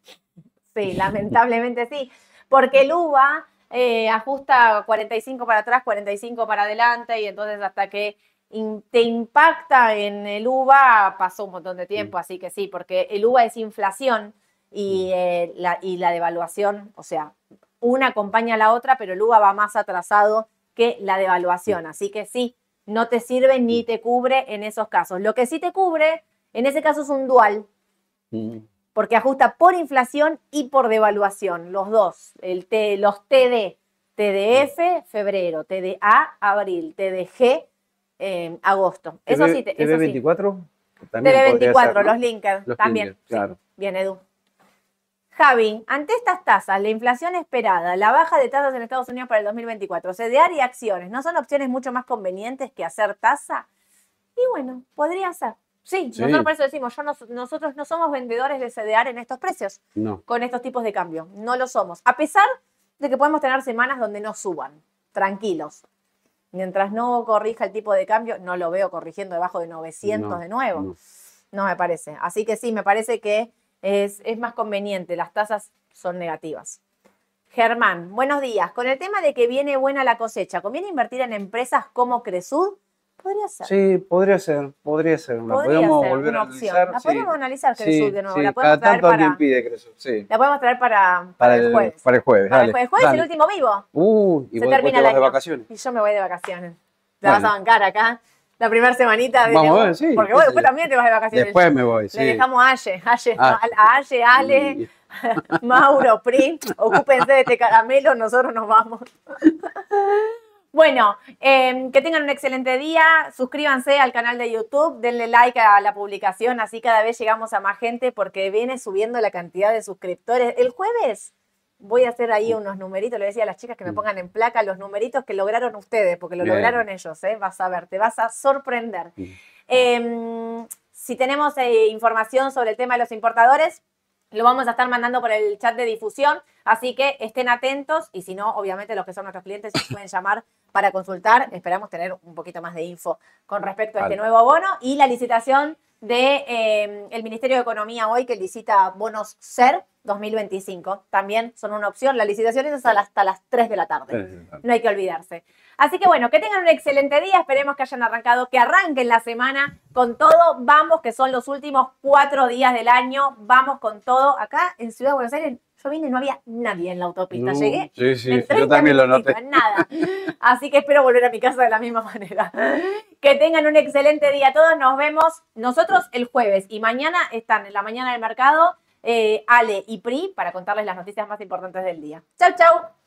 Sí, lamentablemente sí. Porque el uva eh, ajusta 45 para atrás, 45 para adelante, y entonces hasta que in- te impacta en el uva pasó un montón de tiempo, así que sí, porque el uva es inflación y, eh, la, y la devaluación, o sea, una acompaña a la otra, pero el uva va más atrasado que la devaluación, así que sí, no te sirve ni te cubre en esos casos. Lo que sí te cubre, en ese caso es un dual, Ujú. Porque ajusta por inflación y por devaluación, los dos, el T, los TD, TDF, febrero, TDA, abril, TDG, eh, agosto. Eso TV sí, te- eso sí. 24 también podría TV24, ser, ¿no? los linkers, también. linkers, sí. claro. Bien, Edu. Javi, ante estas tasas, la inflación esperada, la baja de tasas en Estados Unidos para el 2024, CDR y acciones, ¿no son opciones mucho más convenientes que hacer tasa? Y bueno, podría ser. Sí, Sí. nosotros por eso decimos, yo no- nosotros no somos vendedores de CDR en estos precios, No. con estos tipos de cambio. No lo somos. A pesar de que podemos tener semanas donde no suban. Tranquilos. Mientras no corrija el tipo de cambio, no lo veo corrigiendo debajo de 900 No, de nuevo. no. No me parece. Así que sí, me parece que es, es más conveniente. Las tasas son negativas. Germán, buenos días. Con el tema de que viene buena la cosecha, ¿conviene invertir en empresas como Cresud? Podría ser. Sí, podría ser, podría ser. La Podría podemos ser volver a analizar. La sí. podemos analizar Sí, Cresud de nuevo. sí, La cada podemos traer tanto para, pide Cresud, sí. la podemos traer para, para el jueves. Para el jueves, Para el dale. jueves. Jueves es el dale. último vivo. Uh, y Se vos termina te vas de vacaciones. Y yo me voy de vacaciones. Te vas a bancar acá. La primera semanita. de- Vamos a ver, sí, Porque vos después también te vas de vacaciones. Después me voy, sí. Le dejamos a Aye, Aye, Ah. a Aye, Ale, *laughs* Mauro, Pri, *laughs* ocúpense de este caramelo, nosotros nos vamos. *laughs* Bueno, eh, que tengan un excelente día, suscríbanse al canal de YouTube, denle like a la publicación, así cada vez llegamos a más gente porque viene subiendo la cantidad de suscriptores. El jueves voy a hacer ahí unos numeritos, le decía a las chicas que me Mm. pongan en placa los numeritos que lograron ustedes, porque lo Bien. lograron ellos, ¿eh? vas a ver, te vas a sorprender. Mm. Eh, si tenemos eh, información sobre el tema de los importadores, lo vamos a estar mandando por el chat de difusión, así que estén atentos y si no, obviamente los que son nuestros clientes pueden llamar para consultar. Esperamos tener un poquito más de info con respecto a este nuevo bono y la licitación de eh, el Ministerio de Economía hoy que licita bonos SER 2025. También son una opción. La licitación es hasta las, hasta las 3 de la tarde. No hay que olvidarse. Así que bueno, que tengan un excelente día. Esperemos que hayan arrancado, que arranquen la semana con todo. Vamos, que son los últimos cuatro días del año. Vamos con todo. Acá en Ciudad de Buenos Aires, yo vine y no había nadie en la autopista. No, Llegué. Sí, sí, en yo 30 también lo noté. Nada. Así que espero volver a mi casa de la misma *laughs* manera. Que tengan un excelente día todos. Nos vemos nosotros el jueves y mañana están en la mañana del mercado eh, Ale y Pri para contarles las noticias más importantes del día. Chau, chau.